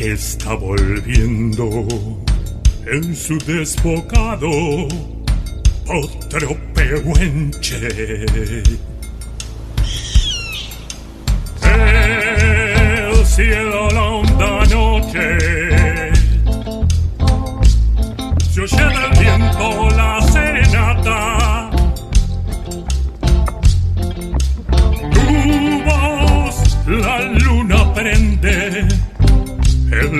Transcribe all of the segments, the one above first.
que está volviendo en su desbocado otro pehuenche. El cielo, la honda noche, se oye del viento la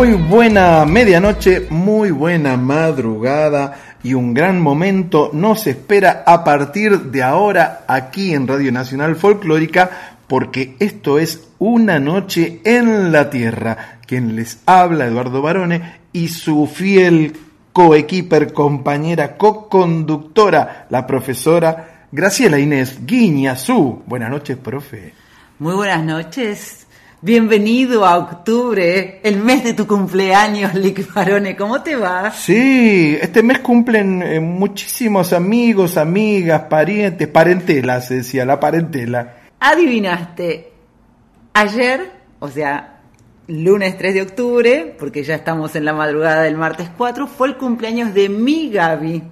Muy buena medianoche, muy buena madrugada y un gran momento nos espera a partir de ahora aquí en Radio Nacional Folclórica porque esto es Una Noche en la Tierra. Quien les habla, Eduardo Barone, y su fiel coequiper, compañera, co-conductora, la profesora Graciela Inés Guiñazú. Buenas noches, profe. Muy buenas noches. Bienvenido a octubre, el mes de tu cumpleaños, Lick Barone. ¿Cómo te va? Sí, este mes cumplen eh, muchísimos amigos, amigas, parientes, parentela, se decía, la parentela. Adivinaste. Ayer, o sea, lunes 3 de octubre, porque ya estamos en la madrugada del martes 4, fue el cumpleaños de mi Gaby.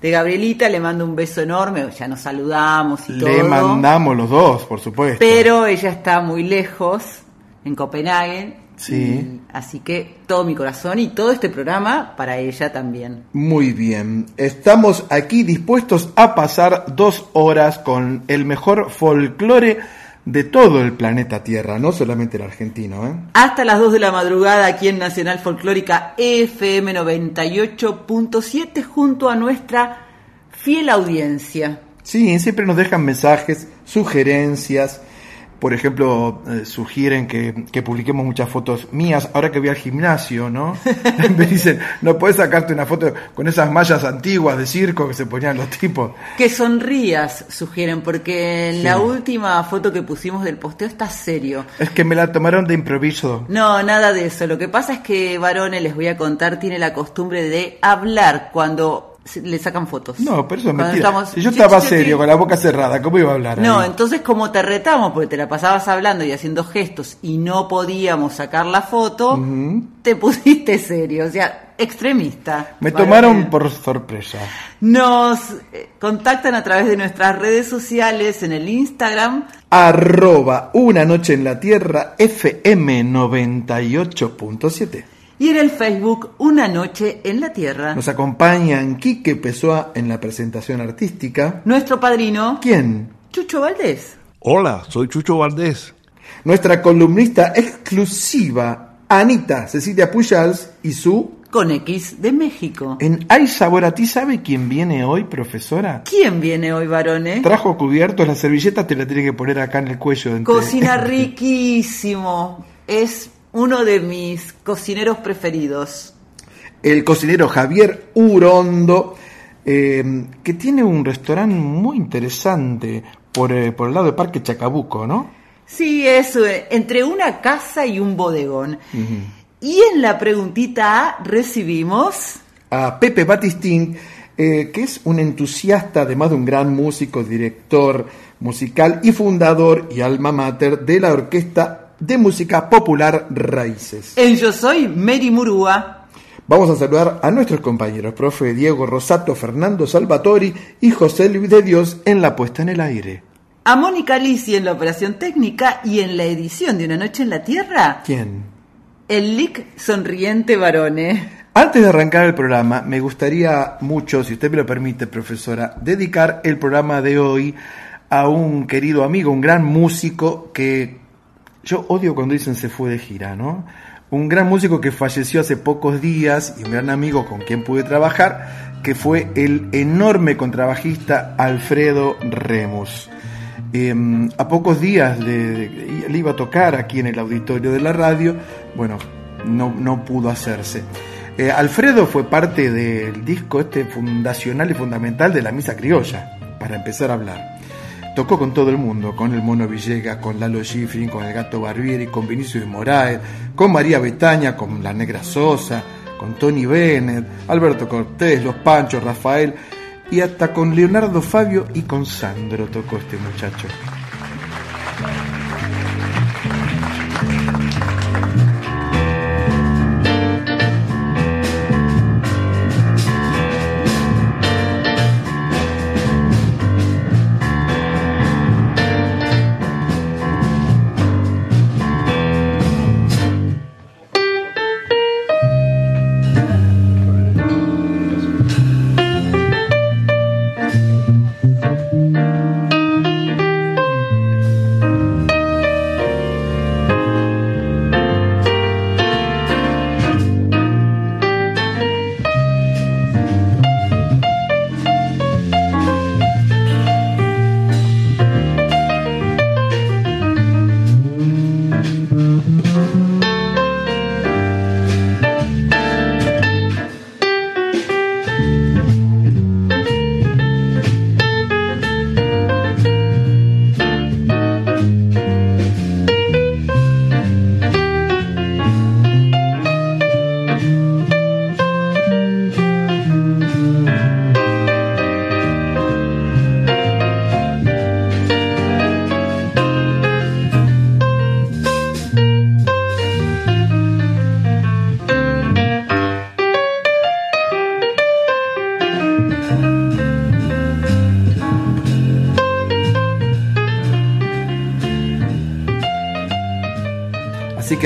De Gabrielita le mando un beso enorme, ya nos saludamos y todo. Le mandamos los dos, por supuesto. Pero ella está muy lejos, en Copenhague. Sí. y así que todo mi corazón y todo este programa para ella también. Muy bien, estamos aquí dispuestos a pasar dos horas con el mejor folclore de todo el planeta Tierra, no solamente el argentino. ¿eh? Hasta las 2 de la madrugada aquí en Nacional Folclórica FM 98.7 junto a nuestra fiel audiencia. Sí, siempre nos dejan mensajes, sugerencias. Por ejemplo, eh, sugieren que, que publiquemos muchas fotos mías. Ahora que voy al gimnasio, ¿no? Me dicen, no puedes sacarte una foto con esas mallas antiguas de circo que se ponían los tipos. Que sonrías, sugieren, porque en Sí. la última foto que pusimos del posteo está serio. Es que me la tomaron de improviso. No, nada de eso. Lo que pasa es que Varone, les voy a contar, tiene la costumbre de hablar cuando le sacan fotos. No, pero eso es Cuando mentira. estamos- Si yo Sí, estaba sí, sí. serio, con la boca cerrada, ¿cómo iba a hablar? No, ahí? entonces como te retamos porque te la pasabas hablando y haciendo gestos y no podíamos sacar la foto, te pusiste serio, o sea, extremista. Me tomaron por sorpresa. Nos eh, contactan a través de nuestras redes sociales en el Instagram. Arroba una noche en la tierra FM 98.7. Y en el Facebook, Una Noche en la Tierra. Nos acompañan Quique Pessoa en la presentación artística. Nuestro padrino, ¿Quién? Chucho Valdés. Hola, soy Chucho Valdés. Nuestra columnista exclusiva, Anita Cecilia Pujals y su con X de México. En Hay Sabor a ti, ¿sabe quién viene hoy, profesora? ¿Quién viene hoy, varones? Trajo cubiertos, la servilleta te la tiene que poner acá en el cuello. entre- Cocina riquísimo. Es uno de mis cocineros preferidos. el cocinero Javier Urondo, eh, que tiene un restaurante muy interesante por, eh, por el lado de Parque Chacabuco, ¿no? Sí, es eh, entre una casa y un bodegón. Y en la preguntita A recibimos... A Pepe Batistín, eh, que es un entusiasta, además de un gran músico, director musical y fundador y alma mater de la Orquesta de Música Popular Raíces. En Yo Soy Mary Murúa. Vamos a saludar a nuestros compañeros, profe Diego Rosato, Fernando Salvatori y José Luis de Dios en la puesta en el aire. A Mónica Lisi en la operación técnica y en la edición de Una Noche en la Tierra, ¿Quién? el Lick Sonriente Varone. Antes de arrancar el programa, me gustaría mucho, si usted me lo permite, profesora, dedicar el programa de hoy a un querido amigo, un gran músico que yo odio cuando dicen se fue de gira, ¿no? Un gran músico que falleció hace pocos días y un gran amigo con quien pude trabajar, que fue el enorme contrabajista Alfredo Remus. Eh, a pocos días le iba a tocar aquí en el auditorio de la radio, bueno, no, no pudo hacerse. Eh, Alfredo fue parte del disco este fundacional y fundamental de la Misa Criolla, para empezar a hablar. Tocó con todo el mundo, con el Mono Villegas, con Lalo Schifrin, con el Gato Barbieri, con Vinicio de Moraes, con María Betaña, con la Negra Sosa, con Tony Bennett, Alberto Cortés, Los Panchos, Rafael, y hasta con Leonardo Fabio y con Sandro tocó este muchacho.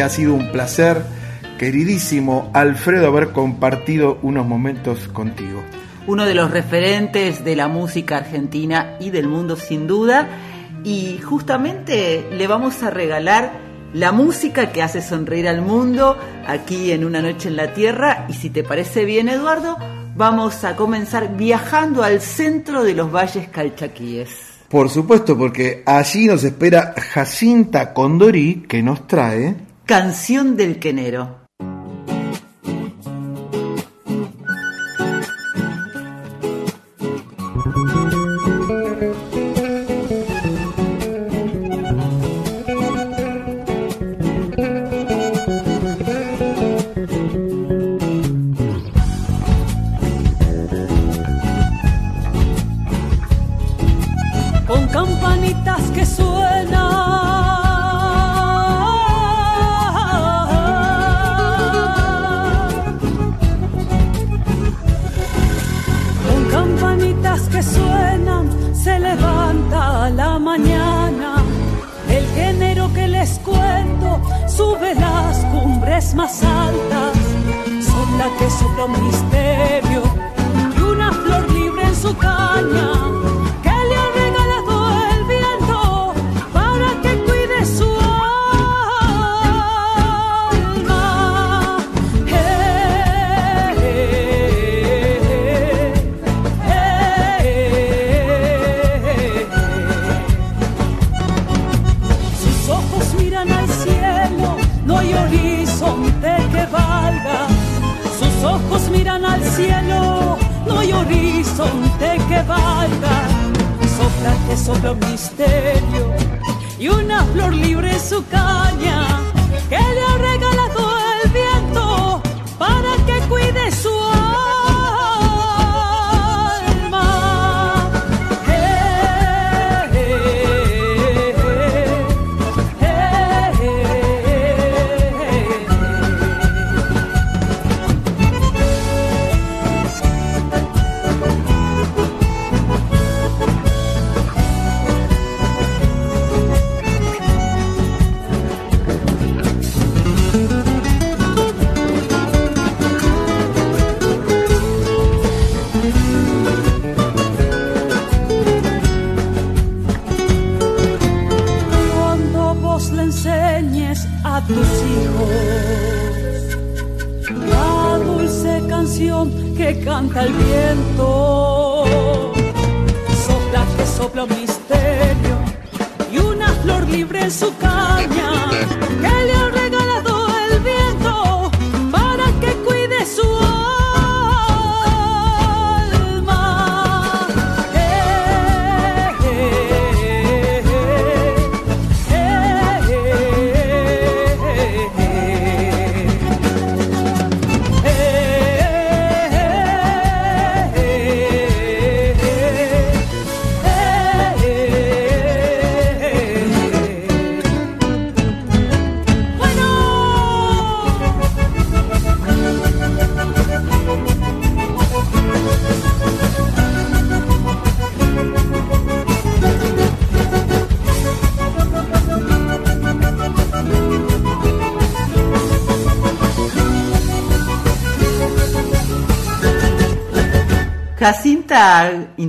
Que ha sido un placer, queridísimo Alfredo, haber compartido unos momentos contigo. Uno de los referentes de la música argentina y del mundo sin duda. Y justamente le vamos a regalar la música que hace sonreír al mundo aquí en Una Noche en la Tierra. Y si te parece bien, Eduardo, vamos a comenzar viajando al centro de los valles calchaquíes. Por supuesto, porque allí nos espera Jacinta Condorí, que nos trae Canción del Quenero.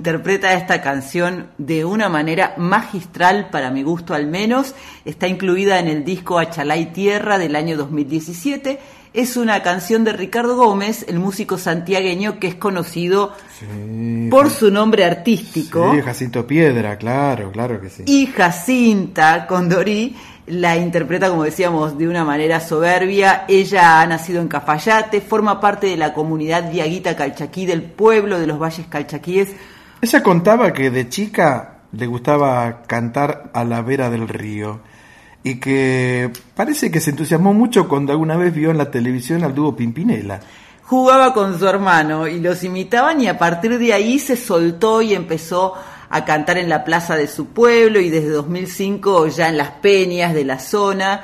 Interpreta esta canción de una manera magistral, para mi gusto al menos. Está incluida en el disco Achalay Tierra del año 2017. Es una canción de Ricardo Gómez, el músico santiagueño que es conocido Sí, por su nombre artístico. Sí, Jacinto Piedra, claro, claro que sí. Y Jacinta Condorí la interpreta, como decíamos, de una manera soberbia. Ella ha nacido en Cafayate, forma parte de la comunidad diaguita calchaquí del pueblo de los valles calchaquíes. Ella contaba que de chica le gustaba cantar a la vera del río y que parece que se entusiasmó mucho cuando alguna vez vio en la televisión al dúo Pimpinela. Jugaba con su hermano y los imitaban y a partir de ahí se soltó y empezó a cantar en la plaza de su pueblo y desde 2005 ya en las peñas de la zona.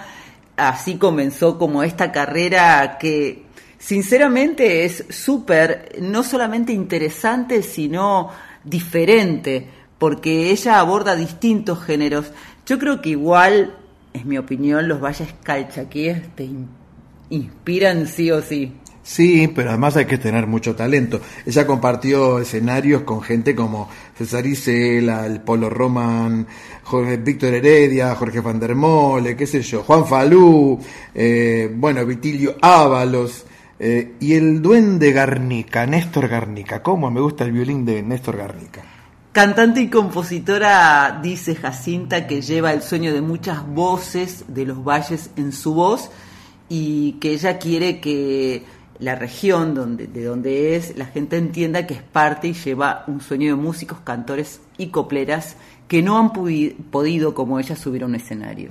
Así comenzó como esta carrera que sinceramente es súper, no solamente interesante, sino diferente, porque ella aborda distintos géneros. Yo creo que igual, es mi opinión, los valles calchaquíes te in- inspiran sí o sí. Sí, pero además hay que tener mucho talento. Ella compartió escenarios con gente como César Isela, el Polo Roman, Jorge, Víctor Heredia, Jorge Van der Mole, qué sé yo, Juan Falú, eh, bueno, Vitilio Ábalos, eh, y el duende Garnica, Néstor Garnica. ¿Cómo me gusta el violín de Néstor Garnica? Cantante y compositora, dice Jacinta, que lleva el sueño de muchas voces de los valles en su voz y que ella quiere que la región donde, de donde es, la gente entienda que es parte y lleva un sueño de músicos, cantores y copleras que no han podido, como ella, subir a un escenario.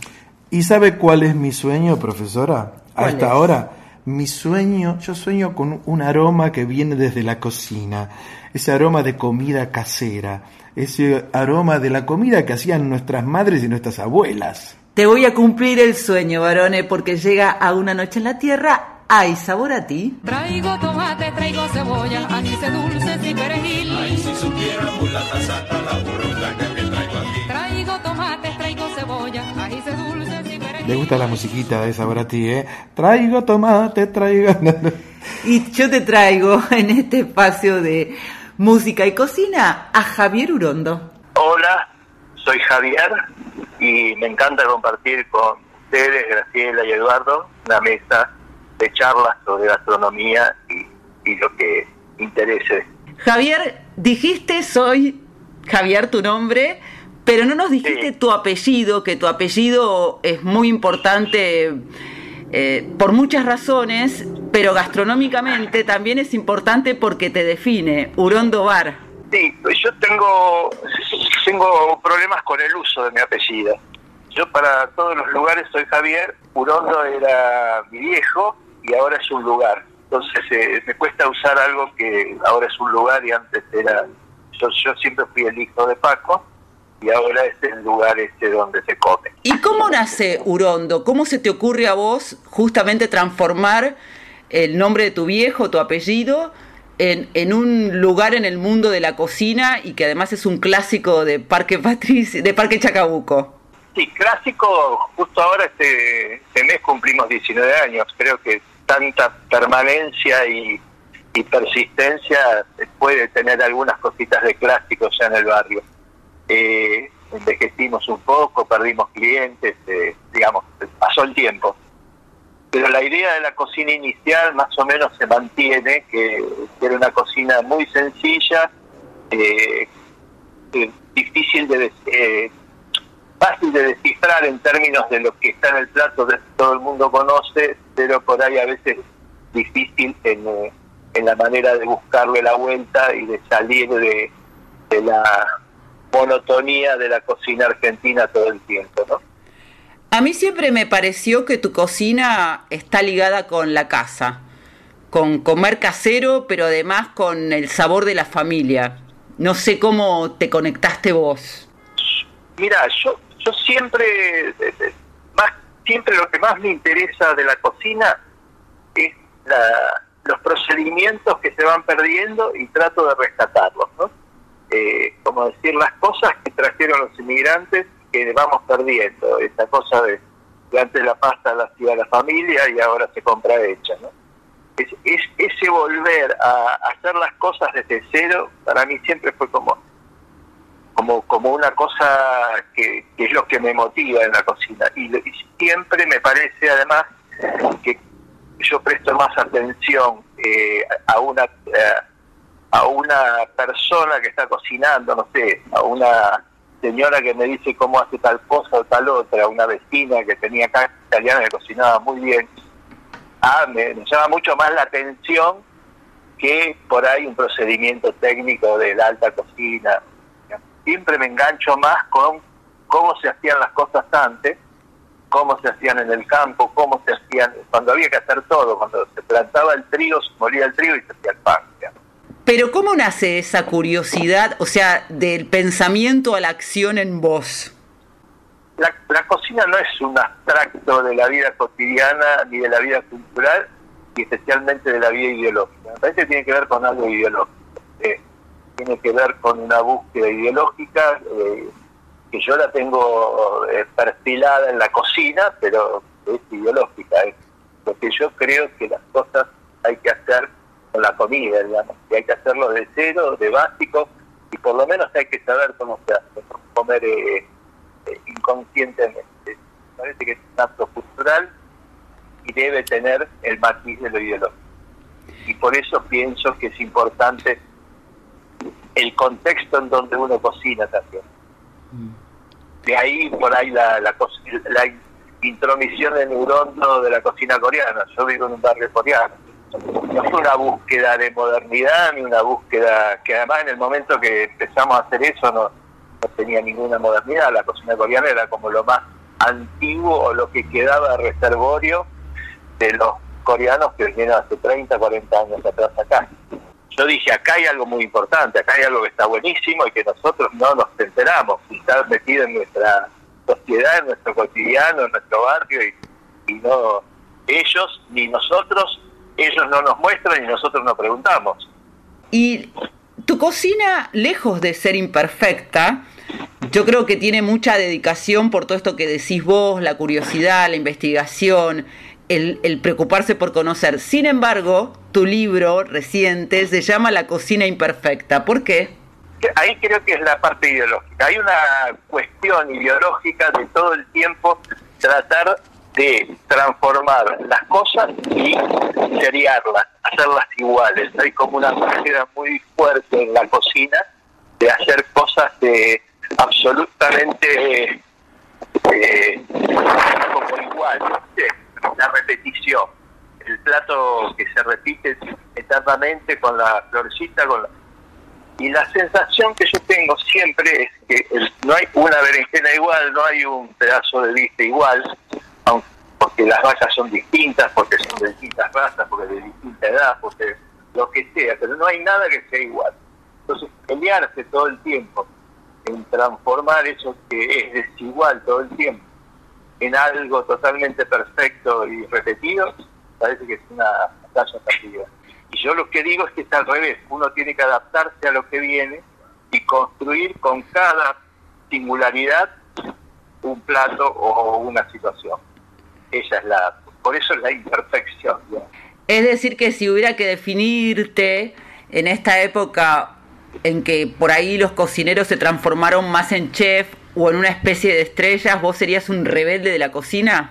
¿Y sabe cuál es mi sueño, profesora? A ¿Cuál esta es? hora. Mi sueño, yo sueño con un aroma que viene desde la cocina, ese aroma de comida casera, ese aroma de la comida que hacían nuestras madres y nuestras abuelas. Te voy a cumplir el sueño, varone, porque llega a una noche en la tierra. ¿Hay sabor a ti? Traigo tomate, traigo cebolla, anís dulces y perejil. Ay, si supiera mulata santa la burrunga que traigo aquí. Traigo tomate, traigo cebolla, dulces perejil. Le gusta la musiquita de sabor a ti, ¿eh? Traigo tomate, traigo... Y yo te traigo en este espacio de música y cocina a Javier Urondo. Hola, soy Javier y me encanta compartir con ustedes, Graciela y Eduardo, una mesa de charlas sobre gastronomía y, y lo que interese. Javier, dijiste soy Javier tu nombre, pero no nos dijiste Sí. tu apellido, que tu apellido es muy importante eh, por muchas razones, pero gastronómicamente también es importante porque te define, Urondo Bar. Sí, yo tengo, tengo problemas con el uso de mi apellido. Yo para todos los lugares soy Javier, Urondo era mi viejo y ahora es un lugar. Entonces eh, me cuesta usar algo que ahora es un lugar y antes era... Yo, yo siempre fui el hijo de Paco y ahora es el lugar este donde se come. ¿Y cómo nace Urondo? ¿Cómo se te ocurre a vos justamente transformar el nombre de tu viejo, tu apellido, en, en un lugar en el mundo de la cocina y que además es un clásico de Parque Patricio, de Parque Chacabuco? Sí, clásico, justo ahora este, este mes cumplimos 19 años, creo que tanta permanencia y, y persistencia puede tener algunas cositas de clásicos ya en el barrio eh, envejecimos un poco, perdimos clientes, eh, digamos, pasó el tiempo. Pero la idea de la cocina inicial más o menos se mantiene, que, era una cocina muy sencilla, eh, eh, difícil de eh, fácil de descifrar en términos de lo que está en el plato que todo el mundo conoce, pero por ahí a veces difícil en, eh, en la manera de buscarle la vuelta y de salir de, de la monotonía de la cocina argentina todo el tiempo, ¿no? A mí siempre me pareció que tu cocina está ligada con la casa, con comer casero, pero además con el sabor de la familia. No sé cómo te conectaste vos. Mira, yo, yo siempre, eh, eh, más, siempre lo que más me interesa de la cocina es la, los procedimientos que se van perdiendo y trato de rescatarlos, ¿no? Eh, como decir, las cosas que trajeron los inmigrantes que vamos perdiendo. Esa cosa de que antes la pasta la hacía la familia y ahora se compra hecha. ¿no? Es, ese volver a hacer las cosas desde cero, para mí siempre fue como como como una cosa que, que es lo que me motiva en la cocina. Y, y siempre me parece además que yo presto más atención eh, a una... Eh, a una persona que está cocinando, no sé, a una señora que me dice cómo hace tal cosa o tal otra, una vecina que tenía acá italiana que cocinaba muy bien, ah, me, me llama mucho más la atención que por ahí un procedimiento técnico de la alta cocina. Siempre me engancho más con cómo se hacían las cosas antes, cómo se hacían en el campo, cómo se hacían, cuando había que hacer todo, cuando se plantaba el trigo, se molía el trigo y se hacía el pan. Pero ¿cómo nace esa curiosidad, o sea, del pensamiento a la acción en vos? La, la, cocina no es un abstracto de la vida cotidiana ni de la vida cultural y especialmente de la vida ideológica. Me parece que tiene que ver con algo ideológico. Eh, tiene que ver con una búsqueda ideológica eh, que yo la tengo eh, perfilada en la cocina, pero es ideológica. Es porque yo creo que las cosas hay que hacer la comida, digamos, que hay que hacerlo de cero, de básico, y por lo menos hay que saber cómo se hace, comer eh, eh, inconscientemente. Me parece que es un acto cultural y debe tener el matiz de lo ideológico. Y por eso pienso que es importante el contexto en donde uno cocina también. De ahí por ahí la, intromisión en Urondo de la cocina coreana. Yo vivo en un barrio coreano no fue una búsqueda de modernidad ni una búsqueda que además en el momento que empezamos a hacer eso no, no tenía ninguna modernidad, la cocina coreana era como lo más antiguo o lo que quedaba reservorio de los coreanos que vinieron hace 30, 40 años atrás acá. Yo dije, acá hay algo muy importante, acá hay algo que está buenísimo y que nosotros no nos enteramos, y está metido en nuestra sociedad, en nuestro cotidiano, en nuestro barrio, y no ellos ni nosotros ellos no nos muestran y nosotros nos preguntamos. Y tu cocina, lejos de ser imperfecta, yo creo que tiene mucha dedicación por todo esto que decís vos, la curiosidad, la investigación, el, el, preocuparse por conocer. Sin embargo, tu libro reciente se llama La cocina imperfecta. ¿Por qué? Ahí creo que es la parte ideológica. Hay una cuestión ideológica de todo el tiempo tratar de transformar las cosas y seriarlas, hacerlas iguales. Hay como una manera muy fuerte en la cocina de hacer cosas de absolutamente eh, como igual, la repetición. el plato que se repite eternamente con la florcita, con y la sensación que yo tengo siempre es que no hay una berenjena igual, no hay un pedazo de vista igual, porque las vacas son distintas, porque son de distintas razas, porque de distinta edad, porque lo que sea, pero no hay nada que sea igual. Entonces, pelearse todo el tiempo en transformar eso que es desigual todo el tiempo en algo totalmente perfecto y repetido, parece que es una batalla perdida. Y yo lo que digo es que está al revés, uno tiene que adaptarse a lo que viene y construir con cada singularidad un plato o una situación. Esa es la, por eso es la imperfección. Es decir, que si hubiera que definirte en esta época en que por ahí los cocineros se transformaron más en chef o en una especie de estrellas, ¿vos serías un rebelde de la cocina?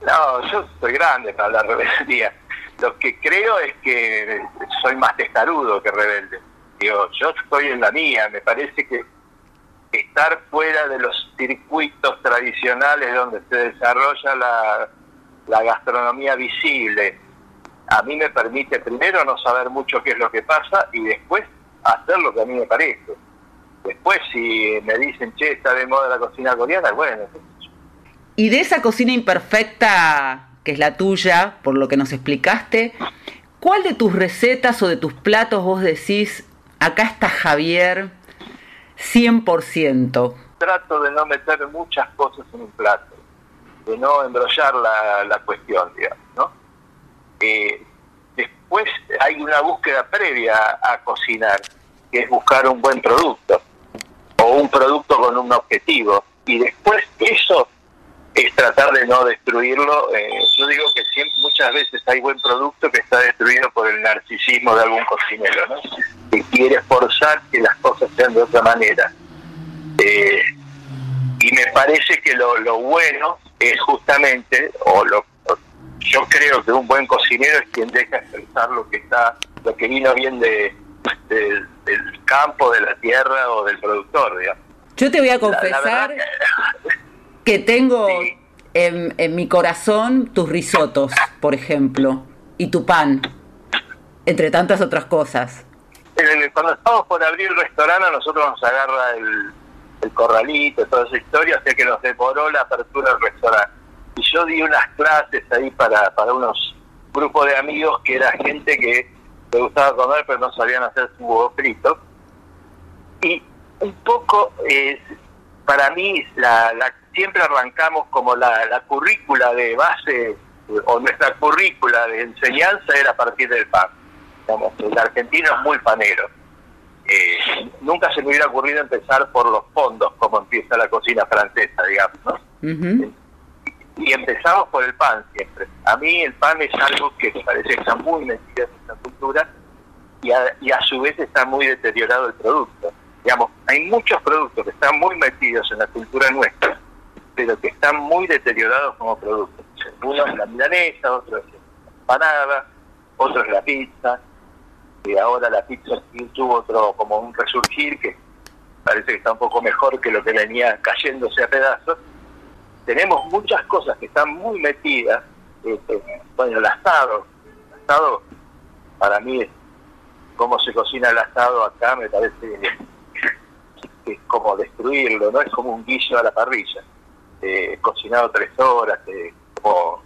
No, yo soy grande para la rebeldía. Lo que creo es que soy más testarudo que rebelde. Digo, yo estoy en la mía, me parece que estar fuera de los circuitos tradicionales donde se desarrolla la, gastronomía visible, a mí me permite primero no saber mucho qué es lo que pasa y después hacer lo que a mí me parece. Después si me dicen, che, está de moda la cocina coreana, bueno, Y de esa cocina imperfecta, que es la tuya, por lo que nos explicaste, ¿cuál de tus recetas o de tus platos vos decís, acá está Javier 100%? trato de no meter muchas cosas en un plato, de no embrollar la, la cuestión, digamos, ¿no? Eh, después hay una búsqueda previa a, cocinar, que es buscar un buen producto, o un producto con un objetivo, y después eso es tratar de no destruirlo. eh, yo digo que siempre, muchas veces hay buen producto que está destruido por el narcisismo de algún cocinero, ¿no? que quiere forzar que las cosas sean de otra manera. Eh, y me parece que lo, lo bueno es justamente, o lo yo creo que un buen cocinero es quien deja expresar lo que está, lo que vino bien de, del- del campo, de la tierra o del productor, digamos. Yo te voy a La- la confesar que tengo en, en mi corazón tus risotos, por ejemplo, y tu pan, entre tantas otras cosas. Cuando estamos por abrir el restaurante a nosotros nos agarra el, el corralito, toda esa historia, o sea que nos devoró la apertura del restaurante. Y yo di unas clases ahí para, para unos grupos de amigos que era gente que le gustaba comer pero no sabían hacer su huevo frito. Y un poco, eh, para mí, la, la- siempre arrancamos como la, la currícula de base, o nuestra currícula de enseñanza era a partir del pan. Digamos, el argentino es muy panero. Eh, nunca se me hubiera ocurrido empezar por los fondos, como empieza la cocina francesa, digamos, y empezamos por el pan siempre. A mí el pan es algo que me parece que está muy metido en nuestra cultura y a, y a su vez está muy deteriorado el producto. Digamos, hay muchos productos que están muy metidos en la cultura nuestra, pero que están muy deteriorados como productos. Uno es la milanesa, otro es la empanada, otro es la pizza, y ahora la pizza tuvo otro como un resurgir que parece que está un poco mejor que lo que venía cayéndose a pedazos tenemos muchas cosas que están muy metidas. eh, bueno, el asado. El asado, para mí, cómo se cocina el asado acá, me parece es como destruirlo, ¿no? Es como un guiso a la parrilla. Eh, cocinado tres horas, eh, como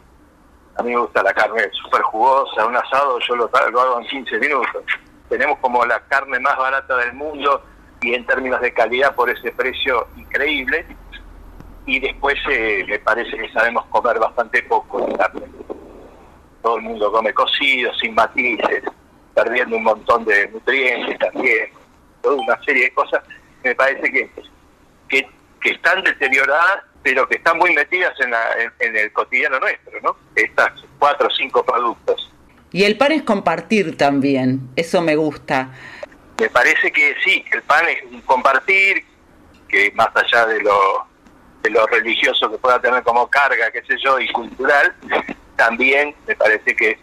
a mí me gusta la carne súper jugosa, un asado yo lo, lo hago en 15 minutos. Tenemos como la carne más barata del mundo y en términos de calidad por ese precio increíble y después eh, me parece que sabemos comer bastante poco de carne. Todo el mundo come cocido, sin matices, perdiendo un montón de nutrientes también, toda una serie de cosas me parece que, que, que están deterioradas, pero que están muy metidas en, la- en- en el cotidiano nuestro, ¿no? Estas cuatro o cinco productos. Y el pan es compartir también, eso me gusta. Me parece que sí, el pan es un compartir, que más allá de lo, de lo religioso que pueda tener como carga, qué sé yo, y cultural, también me parece que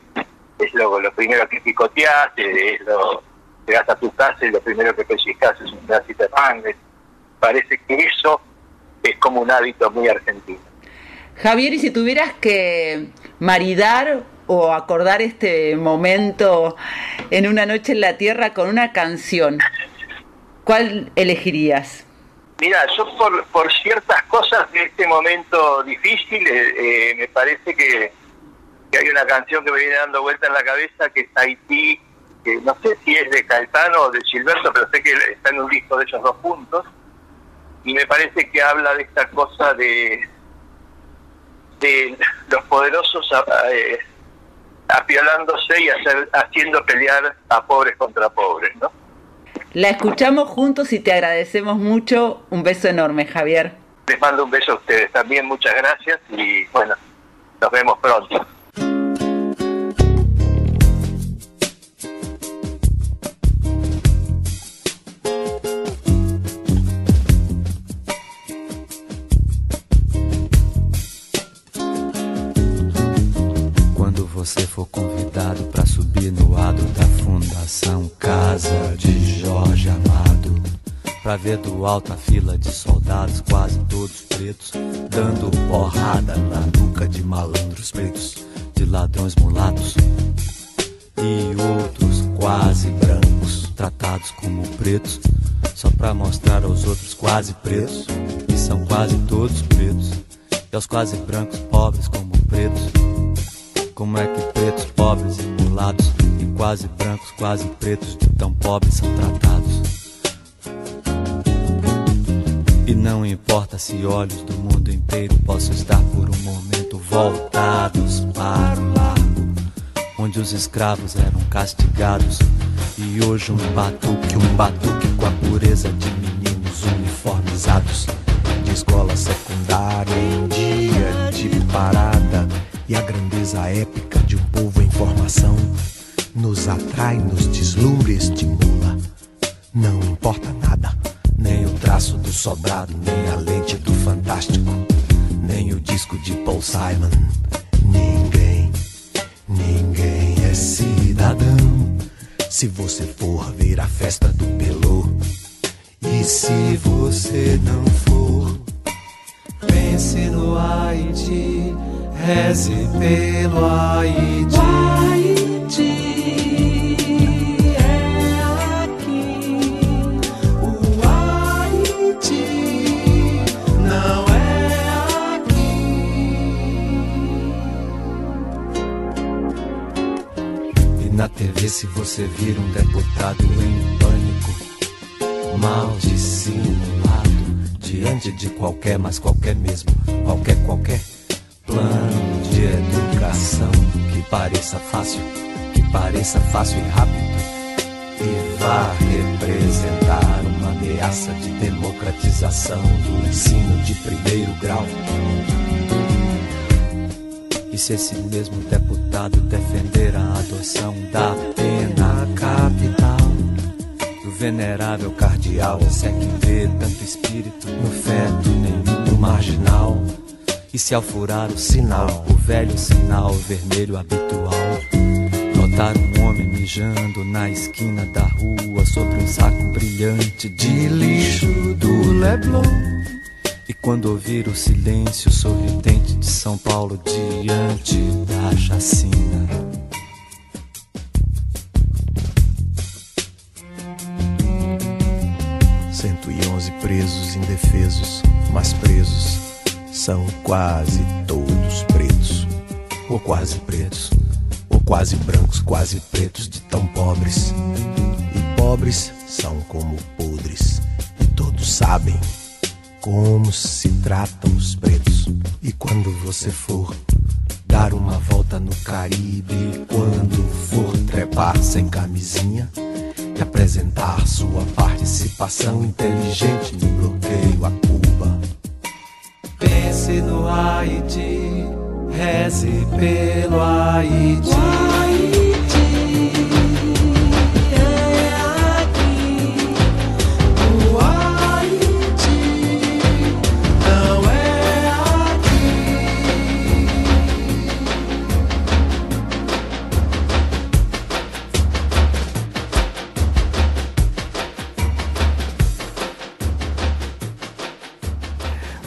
es lo, lo primero que picoteas, eh, es lo llegas a tu casa y lo primero que pellizcas es un pedacito de pan. Me parece que eso es como un hábito muy argentino. Javier, y si tuvieras que maridar o acordar este momento en una noche en la Tierra con una canción, ¿cuál elegirías? Mira, yo por, por ciertas cosas de este momento difícil, eh, eh, me parece que, que hay una canción que me viene dando vuelta en la cabeza que es Haití, que no sé si es de Caetano o de Gilberto, pero sé que está en un disco de esos dos puntos, y me parece que habla de esta cosa de, de los poderosos eh, apiolándose y hacer, haciendo pelear a pobres contra pobres, ¿no? La escuchamos juntos y te agradecemos mucho. Un beso enorme, Javier. Les mando un beso a ustedes también, muchas gracias y bueno, nos vemos pronto. Você for convidado para subir no adro da Fundação Casa de Jorge Amado, pra ver do alto a fila de soldados, quase todos pretos, dando porrada na nuca de malandros pretos, de ladrões mulatos e outros quase brancos, tratados como pretos, só pra mostrar aos outros quase pretos, e são quase todos pretos, e aos quase brancos pobres como pretos. Como é que pretos, pobres e mulatos e quase brancos, quase pretos de tão pobres são tratados? E não importa se olhos do mundo inteiro possam estar por um momento voltados para o largo, onde os escravos eram castigados e hoje um batuque, um batuque com a pureza de meninos uniformizados de escola secundária em dia de parada e a grandeza épica de um povo em formação nos atrai, nos deslumbra estimula. Não importa nada, nem o traço do sobrado, nem a lente do fantástico, nem o disco de Paul Simon. Ninguém, ninguém é cidadão. Se você for ver a festa do Pelô, e se você não for, pense no Haiti. Reze pelo Haiti. O Haiti é aqui. O Haiti não é aqui. E na TV, se você vir um deputado em pânico, mal dissimulado, diante de qualquer, mas qualquer mesmo, qualquer, qualquer plano de educação que pareça fácil, que pareça fácil e rápido e vá representar uma ameaça de democratização do ensino de primeiro grau. E se esse mesmo deputado defender a adoção da pena capital do venerável cardeal, se é que vê tanto espírito no feto, nenhum no marginal. E se ao furar o sinal, o velho sinal vermelho habitual, notar um homem mijando na esquina da rua sobre um saco brilhante de lixo do Leblon. E quando ouvir o silêncio sorridente de São Paulo diante da chacina. Cento e onze presos indefesos, mas presos são quase todos pretos, ou quase pretos, ou quase brancos, quase pretos de tão pobres. E pobres são como podres, e todos sabem como se tratam os pretos. E quando você for dar uma volta no Caribe, quando for trepar sem camisinha e apresentar sua participação inteligente no bloqueio a Cuba. Pense no Haiti, reze pelo Haiti.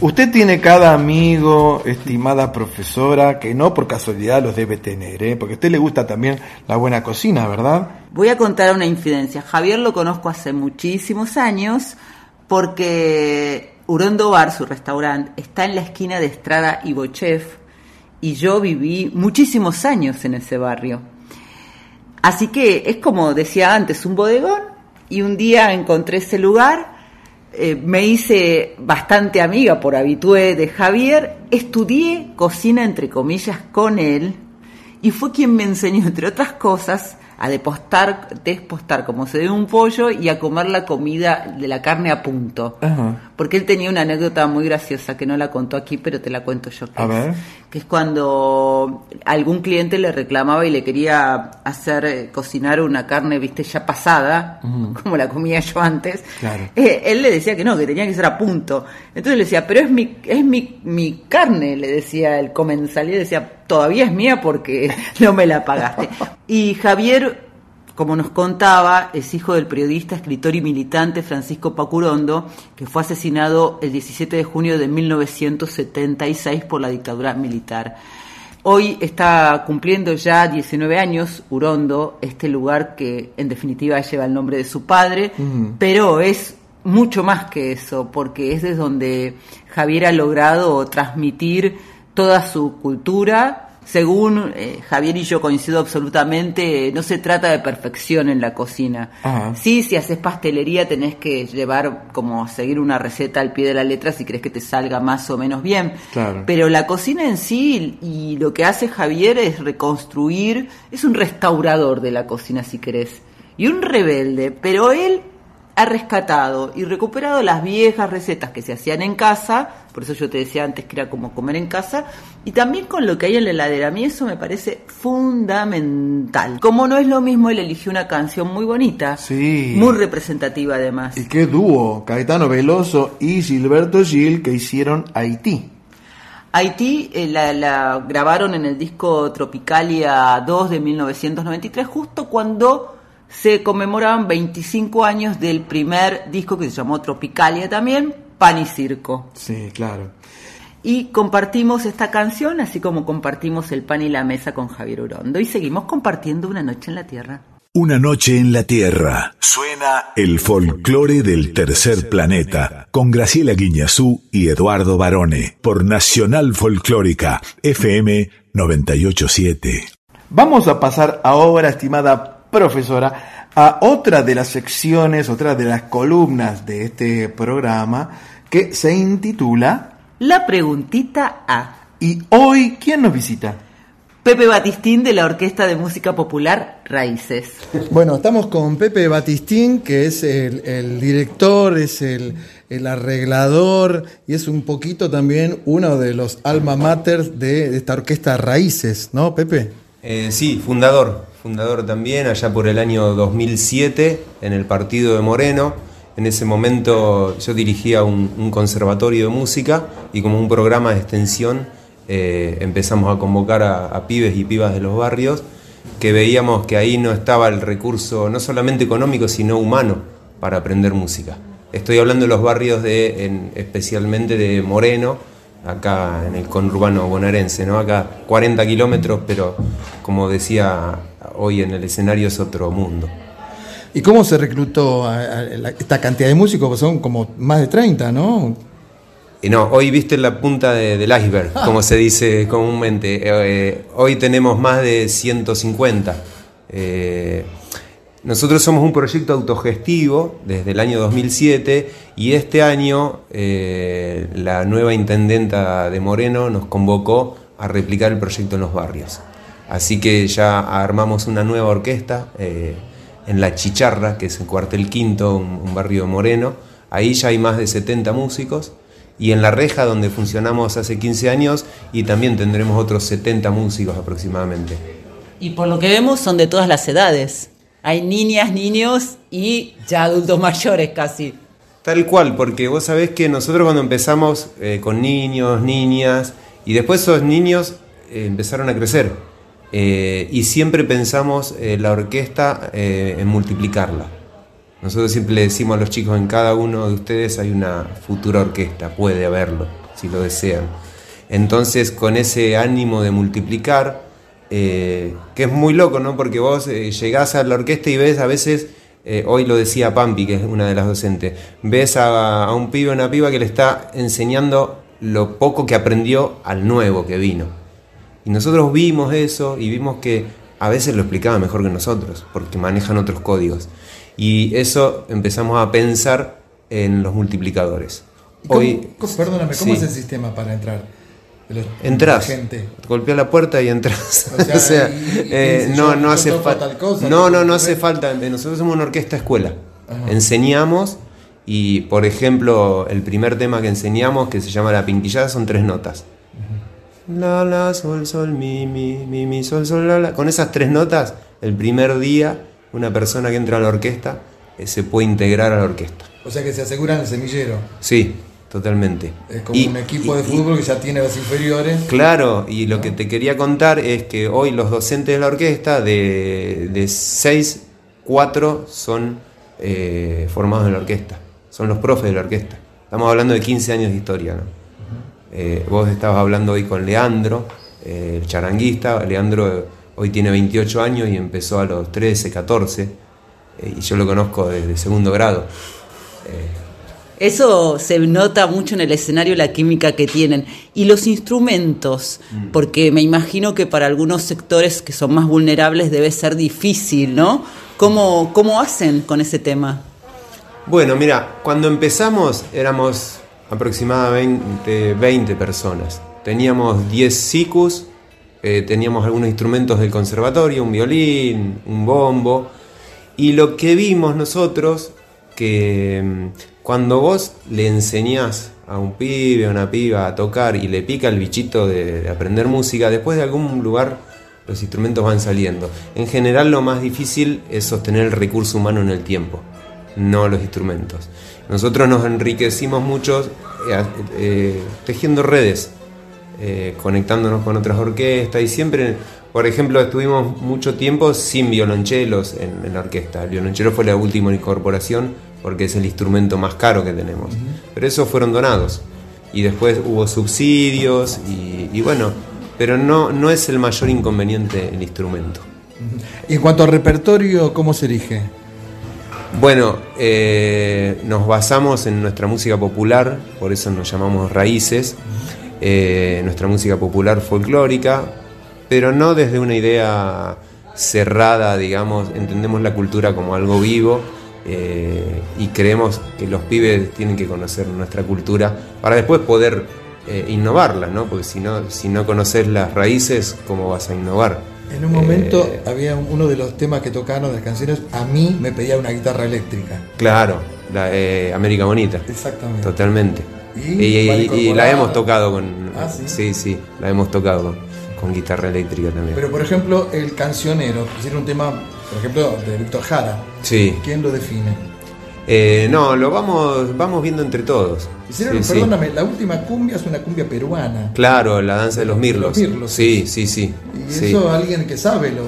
Usted tiene cada amigo, estimada profesora, que no por casualidad los debe tener, ¿eh? porque a usted le gusta también la buena cocina, ¿verdad? Voy a contar una infidencia. Javier lo conozco hace muchísimos años porque Urondo Bar, su restaurante, está en la esquina de Estrada y Bochef y yo viví muchísimos años en ese barrio. Así que es como decía antes, un bodegón y un día encontré ese lugar, eh, me hice bastante amiga por habitué de Javier, estudié cocina entre comillas con él y fue quien me enseñó, entre otras cosas, a depostar, despostar como se debe un pollo y a comer la comida de la carne a punto. Porque él tenía una anécdota muy graciosa que no la contó aquí, pero te la cuento yo. Que A es, ver. Que es cuando algún cliente le reclamaba y le quería hacer eh, cocinar una carne, viste, ya pasada, como la comía yo antes. Claro. Eh, él le decía que no, que tenía que ser a punto. Entonces le decía, pero es mi, es mi, mi carne, le decía el comensal. Y él decía, todavía es mía porque no me la pagaste. Y Javier, como nos contaba, es hijo del periodista, escritor y militante Francisco Pacurondo, que fue asesinado el 17 de junio de 1976 por la dictadura militar. Hoy está cumpliendo ya 19 años Urondo, este lugar que en definitiva lleva el nombre de su padre, pero es mucho más que eso, porque es desde donde Javier ha logrado transmitir toda su cultura. Según eh, Javier y yo coincido absolutamente, no se trata de perfección en la cocina. Ajá. Sí, si haces pastelería tenés que llevar como seguir una receta al pie de la letra si crees que te salga más o menos bien. Claro. Pero la cocina en sí y lo que hace Javier es reconstruir, es un restaurador de la cocina si querés. Y un rebelde, pero él ha rescatado y recuperado las viejas recetas que se hacían en casa, por eso yo te decía antes que era como comer en casa, y también con lo que hay en la heladera. A mí eso me parece fundamental. Como no es lo mismo, él eligió una canción muy bonita, Sí. muy representativa además. Y qué dúo, Caetano Veloso y Gilberto Gil, que hicieron Haití. Haití eh, la, la grabaron en el disco Tropicalia 2 de 1993, justo cuando se conmemoraban 25 años del primer disco que se llamó Tropicalia también, Pan y Circo. Sí, claro. Y compartimos esta canción, así como compartimos el pan y la mesa con Javier Urondo. Y seguimos compartiendo una noche en la Tierra. Una noche en la Tierra. Suena el folclore del tercer planeta con Graciela Guiñazú y Eduardo Barone por Nacional Folclórica FM 987. Vamos a pasar ahora, estimada profesora, a otra de las secciones, otra de las columnas de este programa que se intitula La preguntita A. ¿Y hoy quién nos visita? Pepe Batistín de la Orquesta de Música Popular Raíces. Bueno, estamos con Pepe Batistín, que es el, el director, es el, el arreglador y es un poquito también uno de los alma mater de, de esta orquesta Raíces, ¿no, Pepe? Eh, sí, fundador, fundador también, allá por el año 2007, en el partido de Moreno. En ese momento yo dirigía un, conservatorio de música y como un programa de extensión eh, empezamos a convocar a, a pibes y pibas de los barrios que veíamos que ahí no estaba el recurso no solamente económico sino humano para aprender música. Estoy hablando de los barrios de, en- especialmente de Moreno, acá en el conurbano bonaerense, ¿no? Acá 40 kilómetros, pero como decía hoy en el escenario es otro mundo. ¿Y cómo se reclutó a, a la- esta cantidad de músicos? Pues son como más de 30, ¿no? Y no, hoy viste la punta de- del iceberg, como se dice comúnmente. Eh, eh, hoy tenemos más de 150. Eh, nosotros somos un proyecto autogestivo desde el año 2007 y este año eh, la nueva intendenta de Moreno nos convocó a replicar el proyecto en los barrios. Así que ya armamos una nueva orquesta eh, en La Chicharra, que es el cuartel quinto, un, un barrio Moreno. Ahí ya hay más de 70 músicos. Y en La Reja, donde funcionamos hace 15 años, y también tendremos otros 70 músicos aproximadamente. Y por lo que vemos son de todas las edades. Hay niñas, niños y ya adultos mayores casi. Tal cual, porque vos sabés que nosotros cuando empezamos eh, con niños, niñas, y después esos niños eh, empezaron a crecer. Eh, y siempre pensamos eh, la orquesta eh, en multiplicarla. Nosotros siempre le decimos a los chicos, en cada uno de ustedes hay una futura orquesta, puede haberlo. si lo desean. Entonces, con ese ánimo de multiplicar, eh, que es muy loco, ¿no? Porque vos llegás a la orquesta y ves a veces, hoy lo decía Pampi, que es una de las docentes, ves a, a un pibe o una piba que le está enseñando lo poco que aprendió al nuevo que vino. Y nosotros vimos eso y vimos que a veces lo explicaba mejor que nosotros, porque manejan otros códigos. Y eso empezamos a pensar en los multiplicadores. ¿Cómo- Hoy, cómo- perdóname, ¿cómo sí. es el sistema para entrar? Los- Entras, gente. golpea la puerta y entras. O sea, O sea, y- y eh, no, no hace falta. No, no, no hace falta. Nosotros somos una orquesta escuela. Ajá. Enseñamos y, por ejemplo, el primer tema que enseñamos, que se llama La Pinquillada, son tres notas. La, la, sol, sol, mi, mi, mi, mi, sol, sol, la, la. Con esas tres notas, el primer día, una persona que entra a la orquesta eh, se puede integrar a la orquesta. O sea que se aseguran el semillero. Sí, totalmente. Es como Y- un equipo de y- fútbol que ya tiene los inferiores. Claro, y lo que te quería contar es que hoy los docentes de la orquesta, de, de seis, cuatro son eh, formados en la orquesta, son los profes de la orquesta. Estamos hablando de 15 años de historia, ¿no? Eh, vos estabas hablando hoy con Leandro, eh, el charanguista. Leandro eh, hoy tiene 28 años y empezó a los 13, 14, eh, y yo lo conozco desde segundo grado. Eso se nota mucho en el escenario, la química que tienen. Y los instrumentos, porque me imagino que para algunos sectores que son más vulnerables debe ser difícil, ¿no? ¿Cómo, cómo hacen con ese tema? Bueno, mira, cuando empezamos éramos aproximadamente 20 personas. Teníamos 10 sicus, eh, teníamos algunos instrumentos del conservatorio, un violín, un bombo. Y lo que vimos nosotros, que mm, cuando vos le enseñás a un pibe, a una piba a tocar y le pica el bichito de aprender música, después de algún lugar los instrumentos van saliendo. En general lo más difícil es sostener el recurso humano en el tiempo, no los instrumentos. Nosotros nos enriquecimos mucho eh, eh, tejiendo redes, eh, conectándonos con otras orquestas y siempre, por ejemplo, estuvimos mucho tiempo sin violonchelos en, en la orquesta. El violonchelo fue la última incorporación porque es el instrumento más caro que tenemos. Pero esos fueron donados. Y después hubo subsidios y, y bueno, pero no, no es el mayor inconveniente el instrumento. Y en cuanto al repertorio, ¿cómo se elige? Bueno, eh, nos basamos en nuestra música popular, por eso nos llamamos Raíces, eh, nuestra música popular folclórica, pero no desde una idea cerrada, digamos, entendemos la cultura como algo vivo eh, y creemos que los pibes tienen que conocer nuestra cultura para después poder innovarla, ¿no? Porque si no, si no conoces las raíces, ¿cómo vas a innovar? En un momento Eh, había un- uno de los temas que tocaron de las canciones, a mí me pedía una guitarra eléctrica. Claro, la eh, América Bonita. Exactamente. Totalmente. Y Y, y- van y incorporadas. la hemos tocado con. Ah, ¿sí? sí, sí, la hemos tocado con, con guitarra eléctrica también. Pero por ejemplo, el cancionero, hicieron un tema, por ejemplo, de Víctor Jara. Sí. ¿Quién lo define? Eh, no, lo vamos, vamos viendo entre todos. Hicieron, Sí, sí. perdóname, la última cumbia es una cumbia peruana. Claro, la danza de los mirlos. Los mirlos, Sí, sí, sí. Y sí. eso alguien que sabe lo.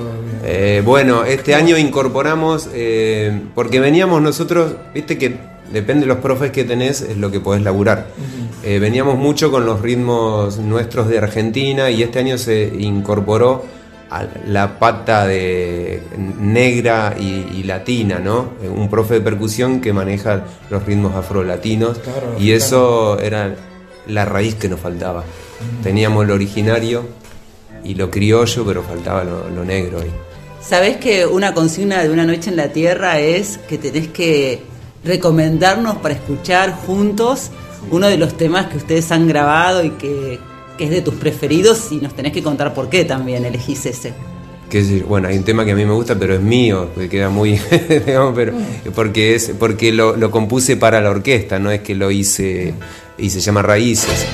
Eh, bueno, este año incorporamos, eh, porque veníamos nosotros, viste que depende de los profes que tenés, es lo que podés laburar. Eh, veníamos mucho con los ritmos nuestros de Argentina y este año se incorporó la pata de negra y, y latina, ¿no? Un profe de percusión que maneja los ritmos afrolatinos Claro, y eso era la raíz que nos faltaba. Teníamos lo originario y lo criollo, pero faltaba lo, lo negro ahí. Sabés que una consigna de una noche en la tierra es que tenés que recomendarnos para escuchar juntos uno de los temas que ustedes han grabado y que, que es de tus preferidos y nos tenés que contar por qué también elegís ese. que bueno, hay un tema que a mí me gusta, pero es mío, que queda muy, digamos, pero porque es porque lo, lo compuse para la orquesta, no es que lo hice y se llama. Raíces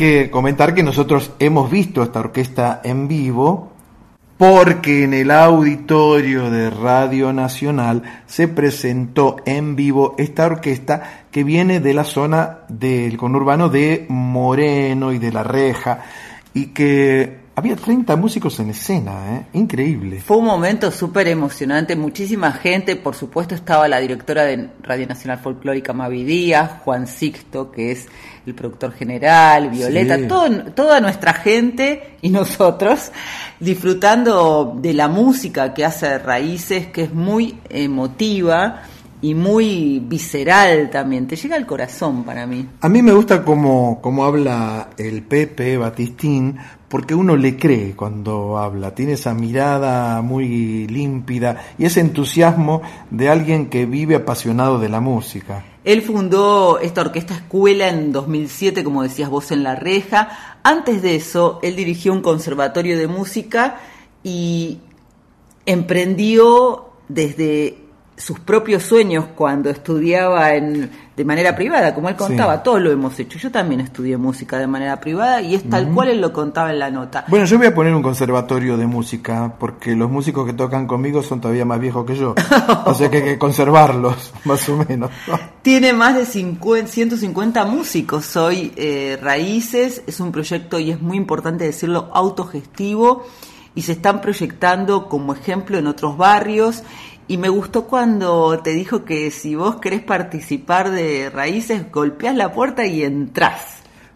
que comentar que nosotros hemos visto esta orquesta en vivo porque en el auditorio de Radio Nacional se presentó en vivo esta orquesta que viene de la zona del conurbano de Moreno y de La Reja y que había 30 músicos en escena, ¿eh? increíble. Fue un momento súper emocionante, muchísima gente, por supuesto estaba la directora de Radio Nacional Folclórica Mavi Díaz, Juan Sixto, que es el productor general, Violeta, Sí. todo- toda nuestra gente y nosotros disfrutando de la música que hace Raíces, que es muy emotiva y muy visceral también, te llega al corazón para mí. A mí me gusta cómo, cómo habla el Pepe Batistín, porque uno le cree cuando habla, tiene esa mirada muy límpida y ese entusiasmo de alguien que vive apasionado de la música. Él fundó esta orquesta escuela en 2007, como decías vos, en La Reja. Antes de eso, él dirigió un conservatorio de música y emprendió desde sus propios sueños cuando estudiaba en, de manera privada, como él contaba, Sí. todos lo hemos hecho. Yo también estudié música de manera privada y es tal cual él lo contaba en la nota. Bueno, yo voy a poner un conservatorio de música, porque los músicos que tocan conmigo son todavía más viejos que yo. O sea que hay que conservarlos, más o menos. Tiene más de 50, 150 músicos hoy. eh, Raíces es un proyecto, y es muy importante decirlo, autogestivo y se están proyectando como ejemplo en otros barrios. Y me gustó cuando te dijo que si vos querés participar de Raíces, golpeás la puerta y entrás.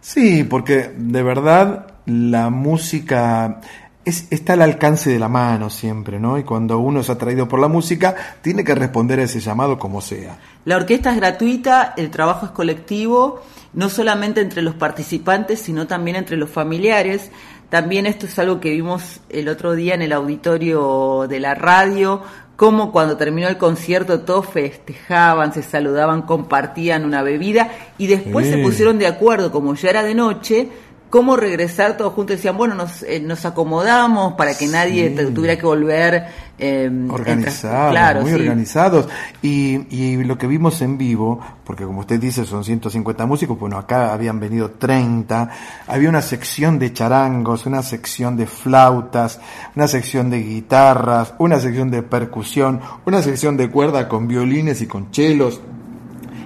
Sí, porque de verdad la música es, está al alcance de la mano siempre, ¿no? Y cuando uno es atraído por la música, tiene que responder a ese llamado como sea. La orquesta es gratuita, el trabajo es colectivo, no solamente entre los participantes, sino también entre los familiares. También esto es algo que vimos el otro día en el auditorio de la radio, como cuando terminó el concierto todos festejaban, se saludaban, compartían una bebida y después se pusieron de acuerdo, como ya era de noche, cómo regresar todos juntos. Decían, bueno, nos, eh, nos acomodamos para que nadie Sí. tuviera que volver. eh, Organizados, claro, muy sí. organizados. Y, y lo que vimos en vivo, porque como usted dice son 150 músicos, bueno, acá habían venido 30, había una sección de charangos, una sección de flautas, una sección de guitarras, una sección de percusión, una sección de cuerda con violines y con chelos,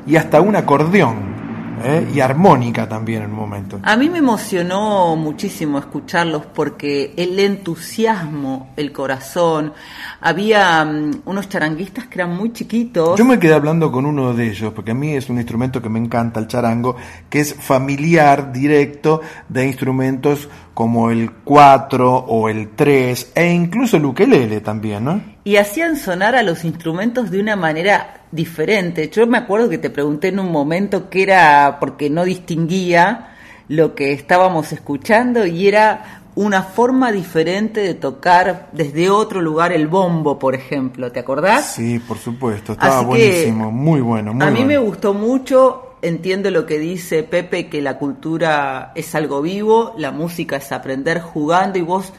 y hasta un acordeón, ¿eh? y armónica también en un momento. A mí me emocionó muchísimo escucharlos porque el entusiasmo, el corazón, había mm, unos charanguistas que eran muy chiquitos. Yo me quedé hablando con uno de ellos, porque a mí es un instrumento que me encanta, el charango, que es familiar, directo, de instrumentos como el 4 o el 3, e incluso el ukelele también, ¿no? Y hacían sonar a los instrumentos de una manera diferente. Yo me acuerdo que te pregunté en un momento qué era porque no distinguía lo que estábamos escuchando y era una forma diferente de tocar desde otro lugar el bombo, por ejemplo, ¿te acordás? Sí, por supuesto, estaba Así que, buenísimo, muy bueno, muy a mí bueno. me gustó mucho, entiendo lo que dice Pepe, que la cultura es algo vivo, la música es aprender jugando y vos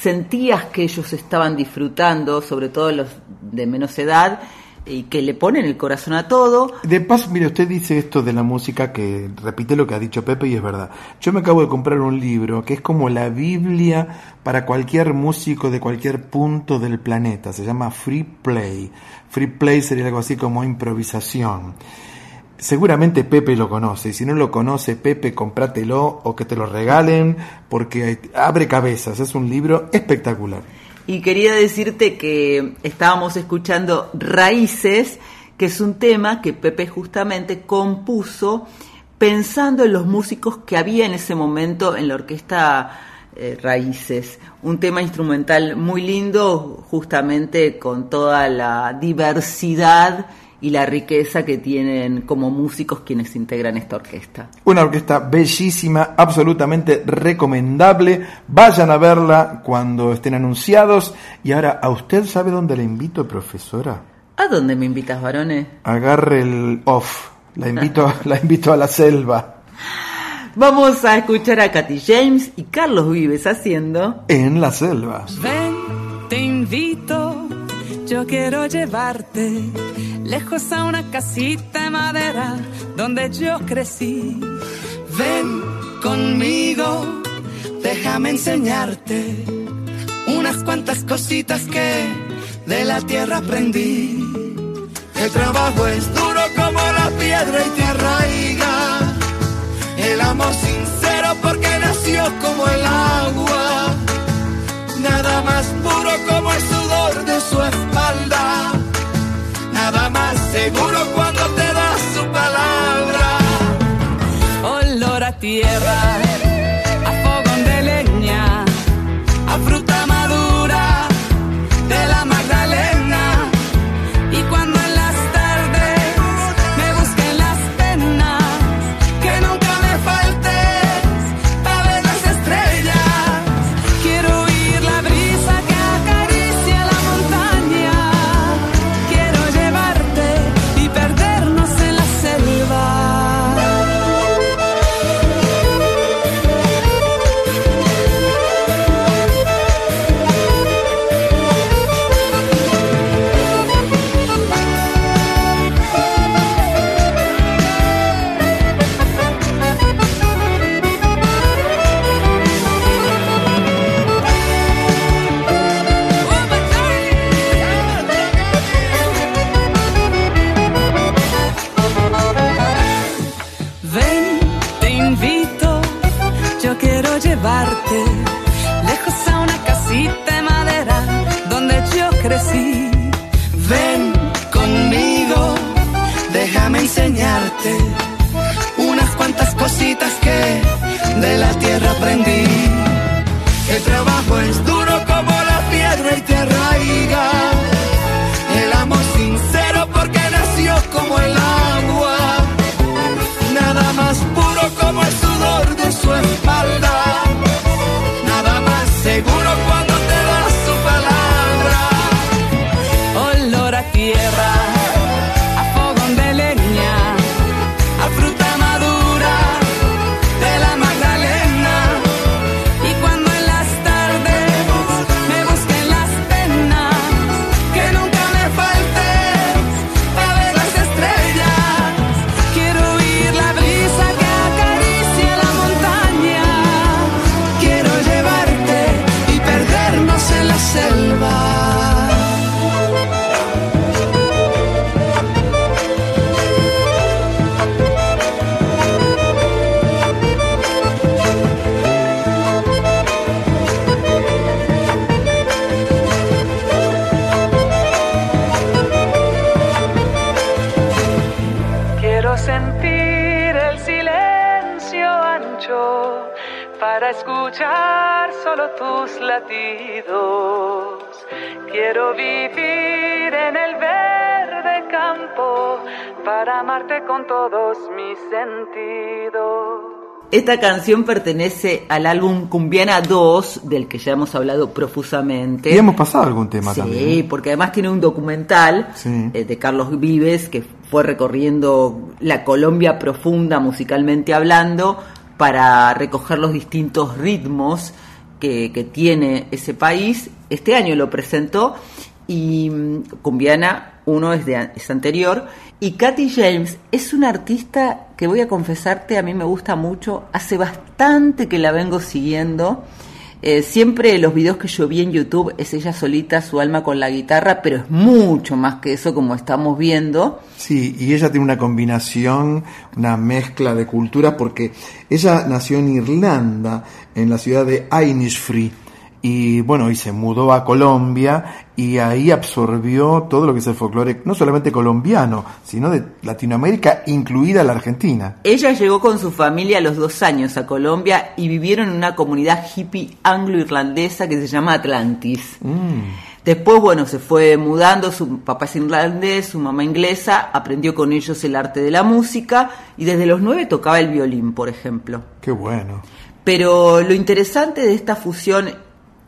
sentías que ellos estaban disfrutando, sobre todo los de menos edad, y que le ponen el corazón a todo. De paso, mire, usted dice esto de la música que repite lo que ha dicho Pepe y es verdad. Yo me acabo de comprar un libro que es como la Biblia para cualquier músico de cualquier punto del planeta. Se llama Free Play. Free Play sería algo así como improvisación. Seguramente Pepe lo conoce, y si no lo conoce Pepe, comprátelo o que te lo regalen, porque abre cabezas, es un libro espectacular. Y quería decirte que estábamos escuchando Raíces, que es un tema que Pepe justamente compuso pensando en los músicos que había en ese momento en la orquesta eh, Raíces. Un tema instrumental muy lindo, justamente con toda la diversidad y la riqueza que tienen como músicos quienes integran esta orquesta. Una orquesta bellísima, absolutamente recomendable. Vayan a verla cuando estén anunciados. Y ahora, ¿a usted sabe dónde la invito, profesora? ¿A dónde me invitas, varones? Agarre el off. La invito, la invito a la selva. Vamos a escuchar a Katy James y Carlos Vives haciendo En la selva. Ven, te invito, yo quiero llevarte lejos a una casita de madera donde yo crecí. Ven, conmigo, déjame enseñarte unas cuantas cositas que de la tierra aprendí. El trabajo es duro como la piedra y te arraiga. El amor sincero porque nació como el agua. Nada más puro como el sudor de su espalda. Nada más seguro cuando te da su palabra. Olor a tierra, a fogón de leña, a fruta unas cuantas cositas que de la tierra aprendí. El trabajo es duro tus latidos. Quiero vivir en el verde campo para amarte con todos mis sentidos. Esta canción pertenece al álbum Cumbiana 2, del que ya hemos hablado profusamente. Y hemos pasado algún tema sí, también. porque además tiene un documental Sí. eh, de Carlos Vives que fue recorriendo la Colombia profunda musicalmente hablando para recoger los distintos ritmos que, tiene ese país. Este año lo presentó y mm, Cumbiana 1 es, de, es anterior. Y Katy James es una artista que voy a confesarte, a mí me gusta mucho. Hace bastante que la vengo siguiendo. Eh, siempre los videos que yo vi en YouTube es ella solita, su alma con la guitarra, pero es mucho más que eso como estamos viendo. Sí, y ella tiene una combinación, una mezcla de culturas, porque ella nació en Irlanda, en la ciudad de Innisfree, y bueno, y se mudó a Colombia, y ahí absorbió todo lo que es el folclore, no solamente colombiano, sino de Latinoamérica, incluida la Argentina. Ella llegó con su familia a los dos años a Colombia y vivieron en una comunidad hippie anglo-irlandesa que se llama Atlantis. Después, bueno, se fue mudando, su papá es irlandés, su mamá inglesa, aprendió con ellos el arte de la música y desde los nueve tocaba el violín, por ejemplo. Qué bueno. Pero lo interesante de esta fusión,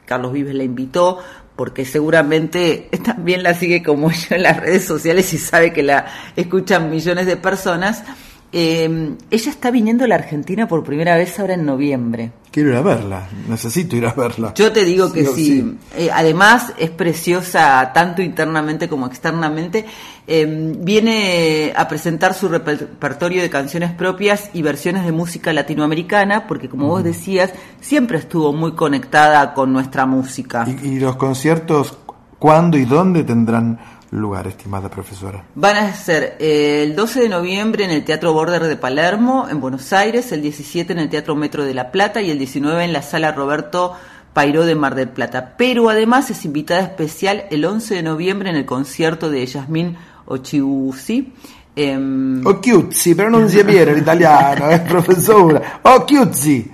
Carlos Vives la invitó, porque seguramente también la sigue como yo en las redes sociales y sabe que la escuchan millones de personas. Eh, ella está viniendo a la Argentina por primera vez ahora en noviembre. Quiero ir a verla, necesito ir a verla. Yo te digo que Sí. Eh, además es preciosa tanto internamente como externamente. Eh, viene a presentar su repertorio de canciones propias y versiones de música latinoamericana, porque como vos decías, siempre estuvo muy conectada con nuestra música. ¿Y, y los conciertos cuándo y dónde tendrán lugar, estimada profesora? Van a ser eh, el 12 de noviembre en el Teatro Border de Palermo, en Buenos Aires, el 17 en el Teatro Metro de La Plata y el 19 en la Sala Roberto Pairó de Mar del Plata. Pero además es invitada especial el 11 de noviembre en el concierto de Yasmín Ochiusi. em, Occhiuzzi, pronuncia bien el italiano, eh, profesora. Occhiuzzi.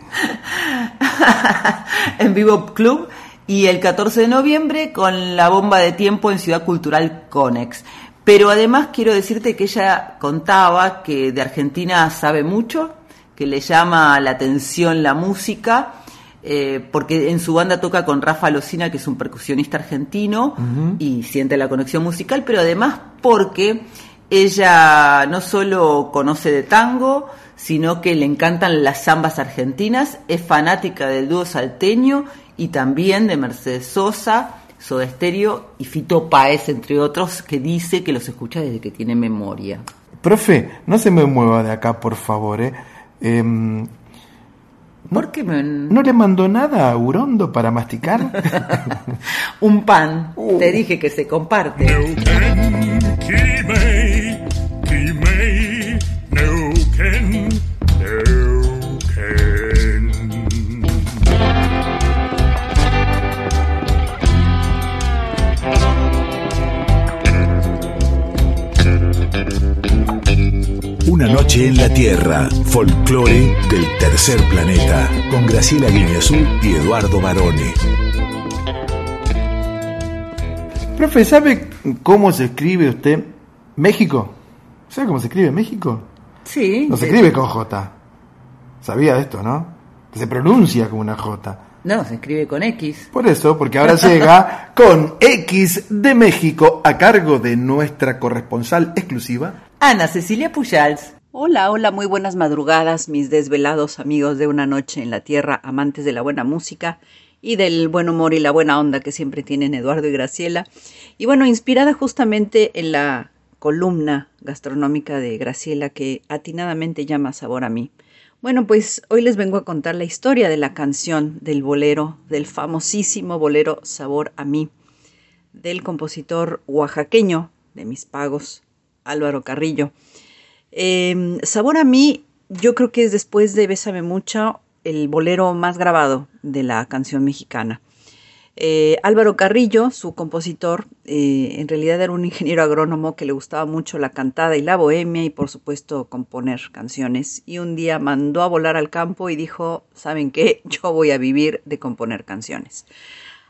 en Vivo Club y el 14 de noviembre con la bomba de tiempo en Ciudad Cultural Conex. Pero además quiero decirte que ella contaba que de Argentina sabe mucho, que le llama la atención la música, eh, porque en su banda toca con Rafa Locina, que es un percusionista argentino, y siente la conexión musical, pero además porque ella no solo conoce de tango, sino que le encantan las zambas argentinas, es fanática del dúo salteño y también de Mercedes Sosa, Soda Stereo y Fito Páez, entre otros, que dice que los escucha desde que tiene memoria. Profe, no se me mueva de acá, por favor, ¿eh? Em, ¿Por qué me- ¿No le mandó nada a Urondo para masticar? Un pan, te dije que se comparte. Noche en la Tierra, folclore del tercer planeta, con Graciela Guineazú y Eduardo Barone. Profe, ¿sabe cómo se escribe usted México? ¿Sabe cómo se escribe México? Sí. No se sí. escribe con J. Sabía esto, ¿no? Que se pronuncia como una J. No, se escribe con X. Por eso, porque ahora llega con X de México a cargo de nuestra corresponsal exclusiva. Ana Cecilia Pujals. Hola, hola, muy buenas madrugadas, mis desvelados amigos de una noche en la tierra, amantes de la buena música y del buen humor y la buena onda que siempre tienen Eduardo y Graciela. Y bueno, inspirada justamente en la columna gastronómica de Graciela que atinadamente llama Sabor a mí. Bueno, pues hoy les vengo a contar la historia de la canción del bolero, del famosísimo bolero Sabor a mí, del compositor oaxaqueño de mis pagos, Álvaro Carrillo. Eh, Sabor a mí, yo creo que es después de Bésame mucho el bolero más grabado de la canción mexicana. Eh, Álvaro Carrillo, su compositor, eh, en realidad era un ingeniero agrónomo que le gustaba mucho la cantada y la bohemia y por supuesto componer canciones. Y un día mandó a volar al campo y dijo, ¿saben qué? Yo voy a vivir de componer canciones.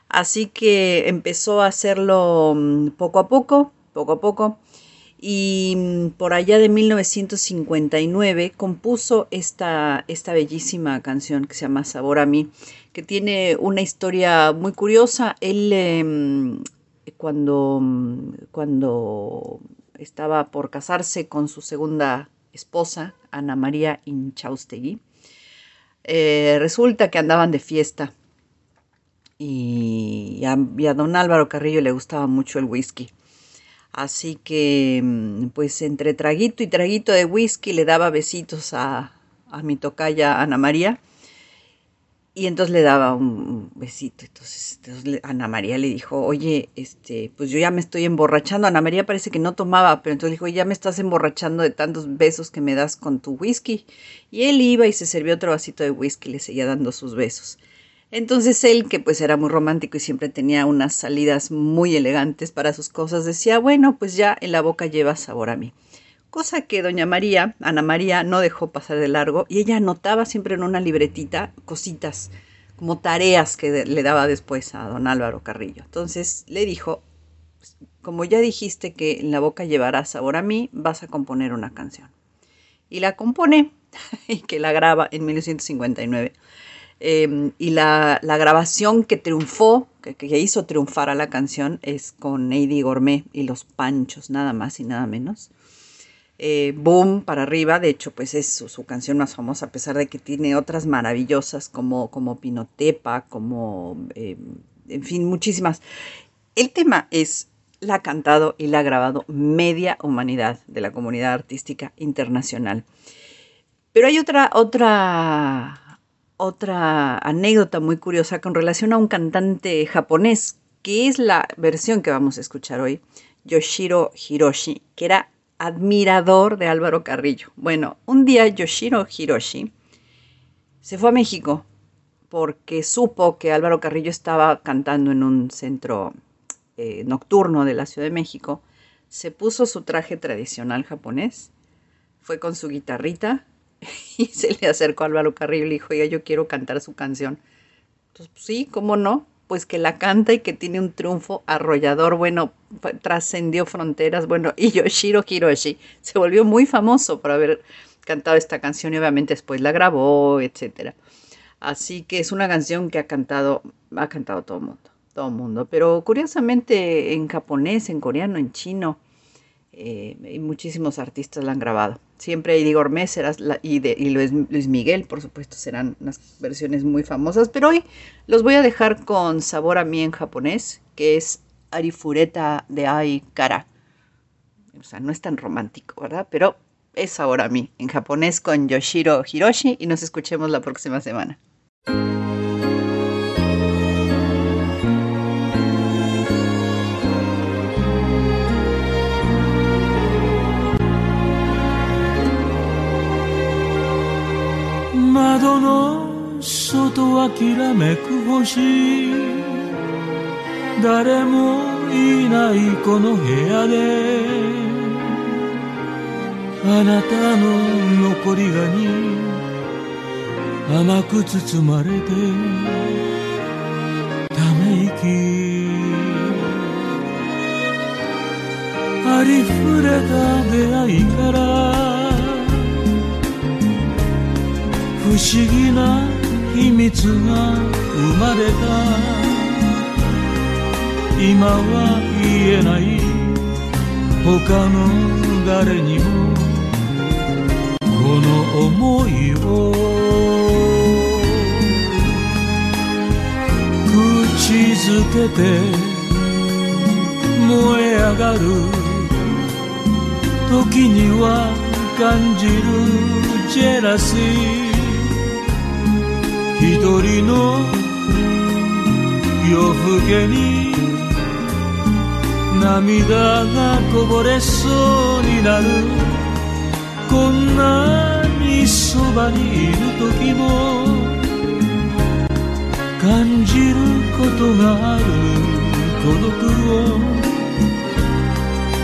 Así que empezó a hacerlo mm, poco a poco, poco a poco. Y mm, por allá de 1959 compuso esta, esta bellísima canción que se llama Sabor a mí, que tiene una historia muy curiosa. Él em, cuando, mm, cuando estaba por casarse con su segunda esposa, Ana María Inchaustegui, eh, resulta que andaban de fiesta y y a don Álvaro Carrillo le gustaba mucho el whisky. Así que, mm, pues entre traguito y traguito de whisky le daba besitos a, a mi tocaya Ana María. Y entonces le daba un besito. Entonces, entonces Ana María le dijo, oye, este, pues yo ya me estoy emborrachando. Ana María parece que no tomaba, pero entonces le dijo, ya me estás emborrachando de tantos besos que me das con tu whisky. Y él iba y se servía otro vasito de whisky y le seguía dando sus besos. Entonces él, que pues era muy romántico y siempre tenía unas salidas muy elegantes para sus cosas, decía, bueno, pues ya en la boca lleva sabor a mí. Cosa que doña María, Ana María, no dejó pasar de largo y ella anotaba siempre en una libretita cositas, como tareas que le daba después a don Álvaro Carrillo. Entonces le dijo, "Pues, como ya dijiste que en la boca llevará sabor a mí, vas a componer una canción. Y la compone y que la graba en 1959. Eh, y la, la grabación que triunfó, que, que hizo triunfar a la canción, es con Eddie Gourmet y los Panchos, nada más y nada menos. eh, boom para arriba. De hecho, pues es su, canción más famosa, a pesar de que tiene otras maravillosas como, como Pinotepa, como, eh, en fin, muchísimas. El tema es, la ha cantado y la ha grabado media humanidad de la comunidad artística internacional. Pero hay otra, otra, otra anécdota muy curiosa con relación a un cantante japonés, que es la versión que vamos a escuchar hoy, Yoshiro Hiroshi, que era admirador de Álvaro Carrillo. Bueno, un día Yoshiro Hiroshi se fue a México porque supo que Álvaro Carrillo estaba cantando en un centro eh, nocturno de la Ciudad de México. Se puso su traje tradicional japonés, fue con su guitarrita y se le acercó a Álvaro Carrillo y le dijo, oiga, yo quiero cantar su canción. Entonces, pues, sí, ¿cómo no? pues que la canta y que tiene un triunfo arrollador, bueno, trascendió fronteras, bueno, y Yoshiro Hiroshi se volvió muy famoso por haber cantado esta canción y obviamente después la grabó, etcétera. Así que es una canción que ha cantado, ha cantado todo el mundo, todo mundo. Pero curiosamente en japonés, en coreano, en chino, eh, muchísimos artistas la han grabado. Siempre Igor Messeras y, y Luis, Miguel, por supuesto, serán unas versiones muy famosas, pero hoy los voy a dejar con sabor a mí en japonés, que es Arifureta de Ai Kara. O sea, no es tan romántico, ¿verdad? Pero es sabor a mí en japonés con Yoshiro Hiroshi y nos escuchemos la próxima semana. 外諦めく星誰もいないこの部屋であなたの残りがに甘く包まれてため息。ありふれた出会いから不思議な秘密が生まれた。今は言えない。他の誰にも。この想いを。口づけて。燃え上がる。時には感じる。ジェラシー。一人の夜更けに涙がこぼれそうになる。こんなにそばにいる時も感じることがある孤独を。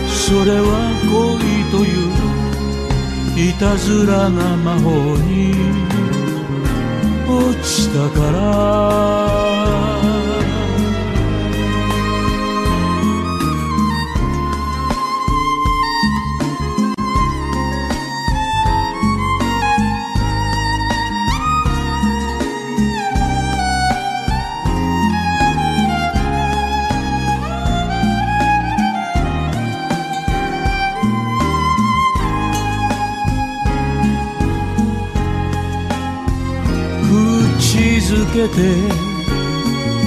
それは恋といういたずらな魔法に。落ちたから。けて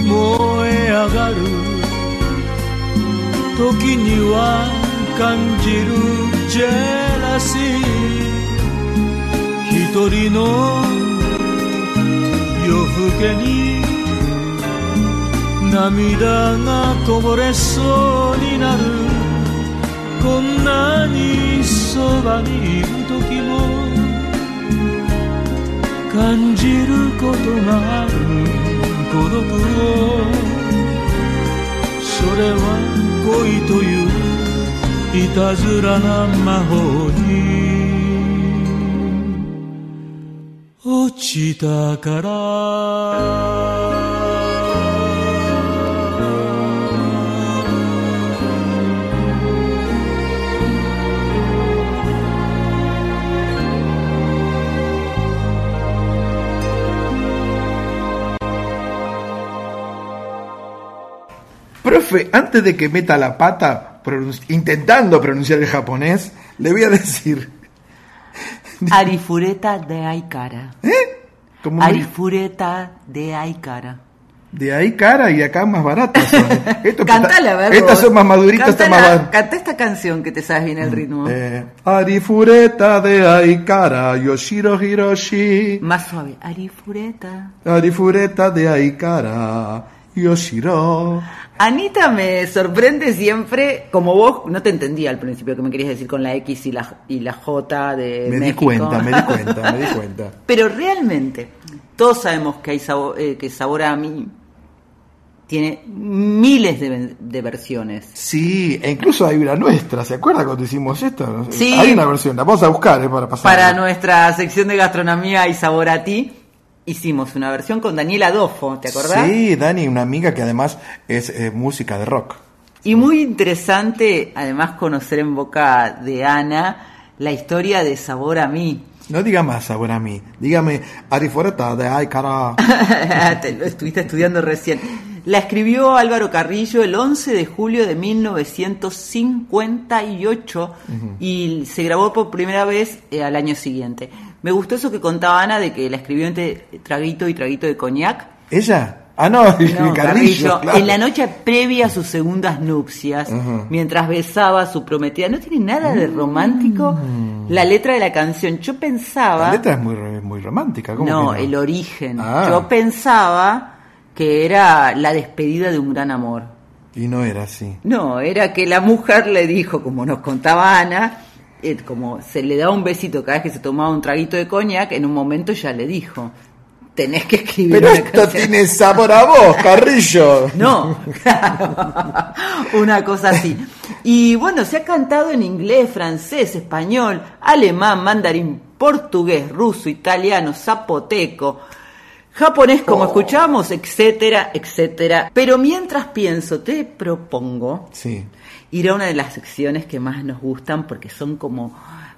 燃え上がる。時には感じるジェラシー。一人の夜更けに涙がこぼれそうになる。こんなにそばにいる時も感じることがある孤独をそれは恋といういたずらな魔法に落ちたから Profe, antes de que meta la pata intentando pronunciar el japonés, Le voy a decir. Arifureta de Aikara. ¿Eh? ¿Cómo Arifureta de Aikara. De ahí cara y acá más baratas. son. Esto- Cantala, a ver. Estas son más maduritas, estas más baratas. Canta esta canción que te sabes bien el ritmo. Eh, Arifureta de Aikara, Yoshiro Hiroshi. Más suave. Arifureta. Arifureta de Aikara, Yoshiro. Anita me sorprende siempre, como vos, no te entendía al principio que me querías decir con la X y la, y la J de Me di cuenta, me di cuenta, me di cuenta. Pero realmente, todos sabemos que hay sabor, eh, que sabor a mí tiene miles de versiones. Sí, e incluso hay una nuestra, ¿se acuerda cuando hicimos esto? Sí. Hay una versión, la vamos a buscar eh, para pasar. Para nuestra sección de gastronomía y sabor a ti, hicimos una versión con Daniela Dofo, ¿te acordás? Sí, Dani, una amiga que además es eh, música de rock. Y muy interesante, además, conocer en boca de Ana la historia de Sabor a mí. No diga más sabor a mí, dígame Arifureta de Aikara. Te lo estuviste estudiando recién. La escribió Álvaro Carrillo el 11 de julio de 1958 y se grabó por primera vez eh, al año siguiente. Me gustó eso que contaba Ana de que la escribió entre traguito y traguito de coñac. ¿Ella? Ah, no, No, Carrillo. Carrillo, claro. en la noche previa a sus segundas nupcias, mientras besaba a su prometida. No tiene nada de romántico la letra de la canción. Yo pensaba... La letra es muy, muy romántica, ¿cómo no? el origen. Ah. Yo pensaba que era la despedida de un gran amor. Y no era así. No, era que la mujer le dijo, como nos contaba Ana, eh, como se le daba un besito cada vez que se tomaba un traguito de coñac, en un momento ya le dijo, tenés que escribir Pero una esto canción". tiene sabor a vos, Carrillo. No, una cosa así. Y bueno, se ha cantado en inglés, francés, español, alemán, mandarín, portugués, ruso, italiano, zapoteco, japonés, como escuchamos, etcétera, etcétera. Pero mientras pienso, te propongo Sí. ir a una de las secciones que más nos gustan porque son como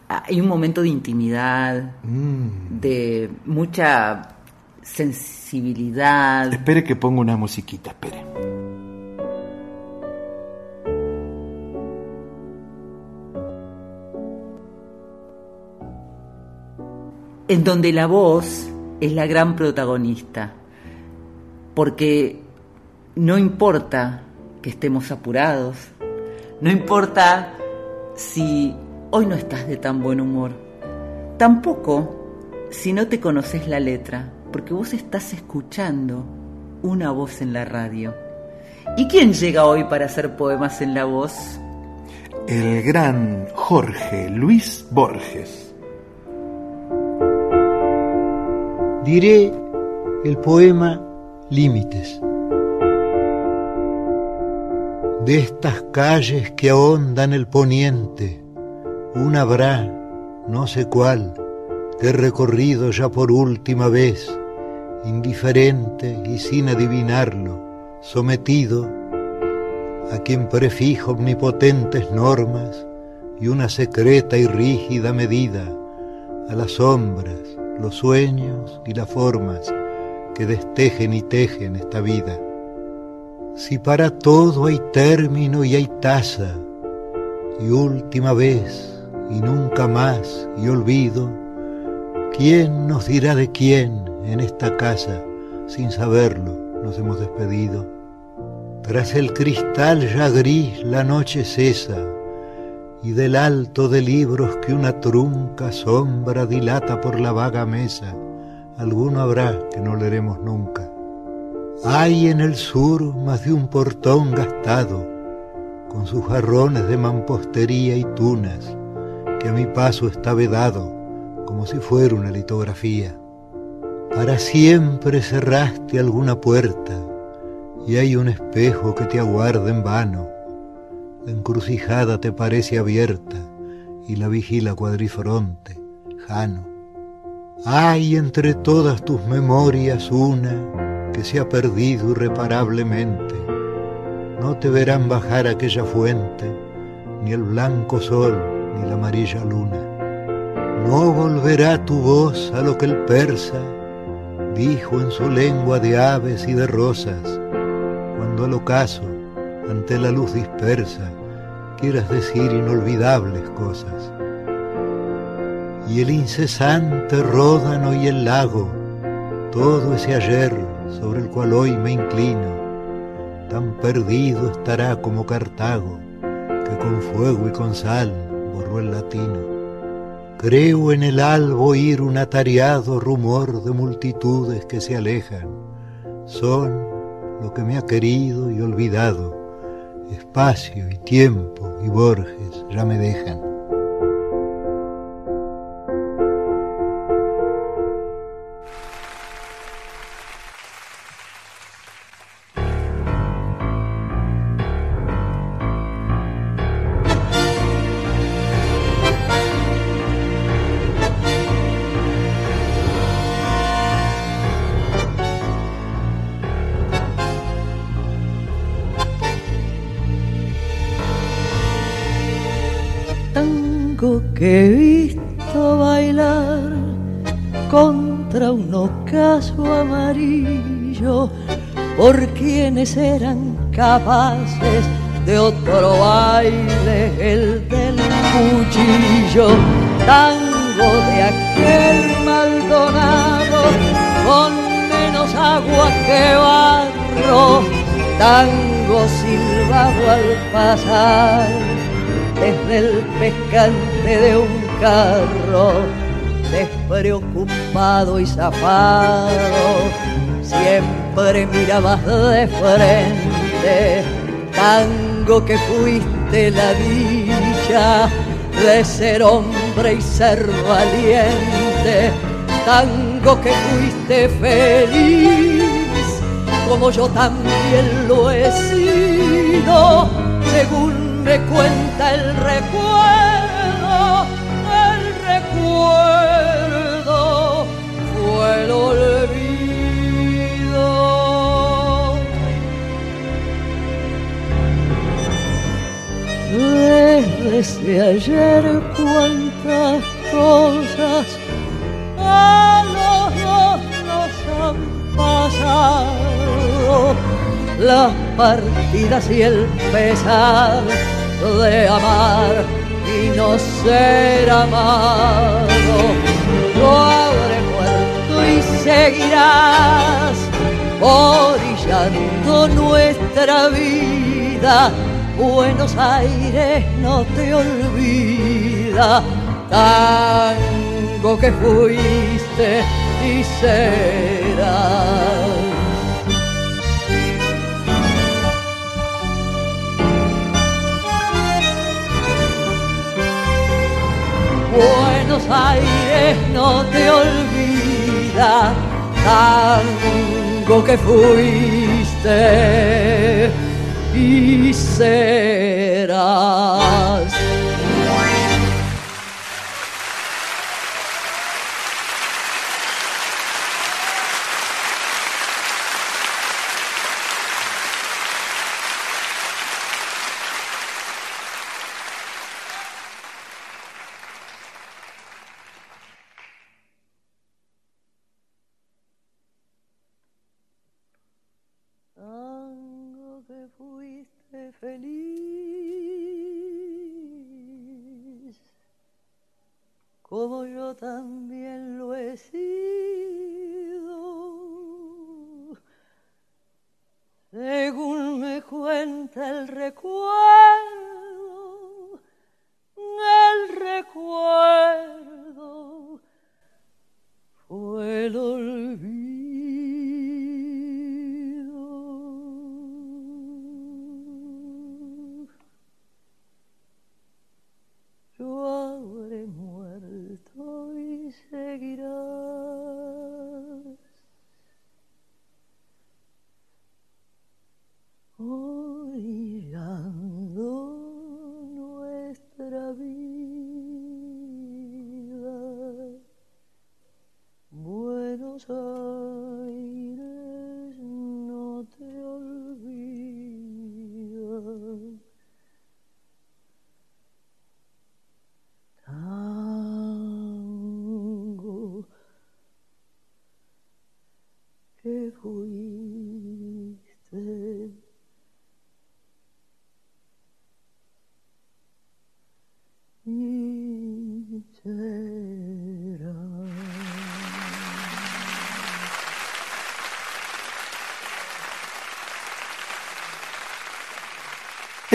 hay un momento de intimidad, Mm. de mucha sensibilidad. Espere que ponga una musiquita, espere. en donde la voz es la gran protagonista, porque no importa que estemos apurados, no importa si hoy no estás de tan buen humor, tampoco si no te conoces la letra, porque vos estás escuchando una voz en la radio. ¿Y quién llega hoy para hacer poemas en la voz? El gran Jorge Luis Borges. Diré el poema Límites. De estas calles que ahondan el poniente, una habrá, no sé cuál, que he recorrido ya por última vez, indiferente y sin adivinarlo, sometido a quien prefijo omnipotentes normas y una secreta y rígida medida a las sombras, los sueños y las formas que destejen y tejen esta vida. Si para todo hay término y hay tasa, y última vez y nunca más y olvido, ¿quién nos dirá de quién en esta casa, sin saberlo, nos hemos despedido? Tras el cristal ya gris la noche cesa, y del alto de libros que una trunca sombra dilata por la vaga mesa, alguno habrá que no leeremos nunca. Hay en el sur más de un portón gastado, con sus jarrones de mampostería y tunas, que a mi paso está vedado, como si fuera una litografía. Para siempre cerraste alguna puerta, y hay un espejo que te aguarda en vano. Encrucijada te parece abierta, y la vigila cuadrifronte, Jano. Hay entre todas tus memorias una que se ha perdido irreparablemente. No te verán bajar aquella fuente, ni el blanco sol, ni la amarilla luna. No volverá tu voz a lo que el persa dijo en su lengua de aves y de rosas, cuando al ocaso, ante la luz dispersa, quieras decir inolvidables cosas. y el incesante ródano y el lago, todo ese ayer sobre el cual hoy me inclino, tan perdido estará como Cartago, que con fuego y con sal borró el latino. Creo en el albo oír un atareado rumor de multitudes que se alejan. Son lo que me ha querido y olvidado. Espacio y tiempo y Borges ya me dejan. Eran capaces de otro baile, el del cuchillo, tango de aquel Maldonado, con menos agua que barro, tango silbado al pasar, desde el pescante de un carro, despreocupado y zafado, siempre mirabas de frente, tango que fuiste la dicha de ser hombre y ser valiente, tango que fuiste feliz, como yo también lo he sido, según me cuenta el recuerdo, el recuerdo fue el olvido. desde ayer cuántas cosas a los dos nos han pasado, las partidas y el pesar de amar y no ser amado. Habré muerto y seguirás orillando nuestra vida Buenos Aires no te olvida, tango que fuiste y serás. Buenos Aires no te olvida, tango que fuiste y serás. Según me cuenta el recuerdo, el recuerdo fue el olvido.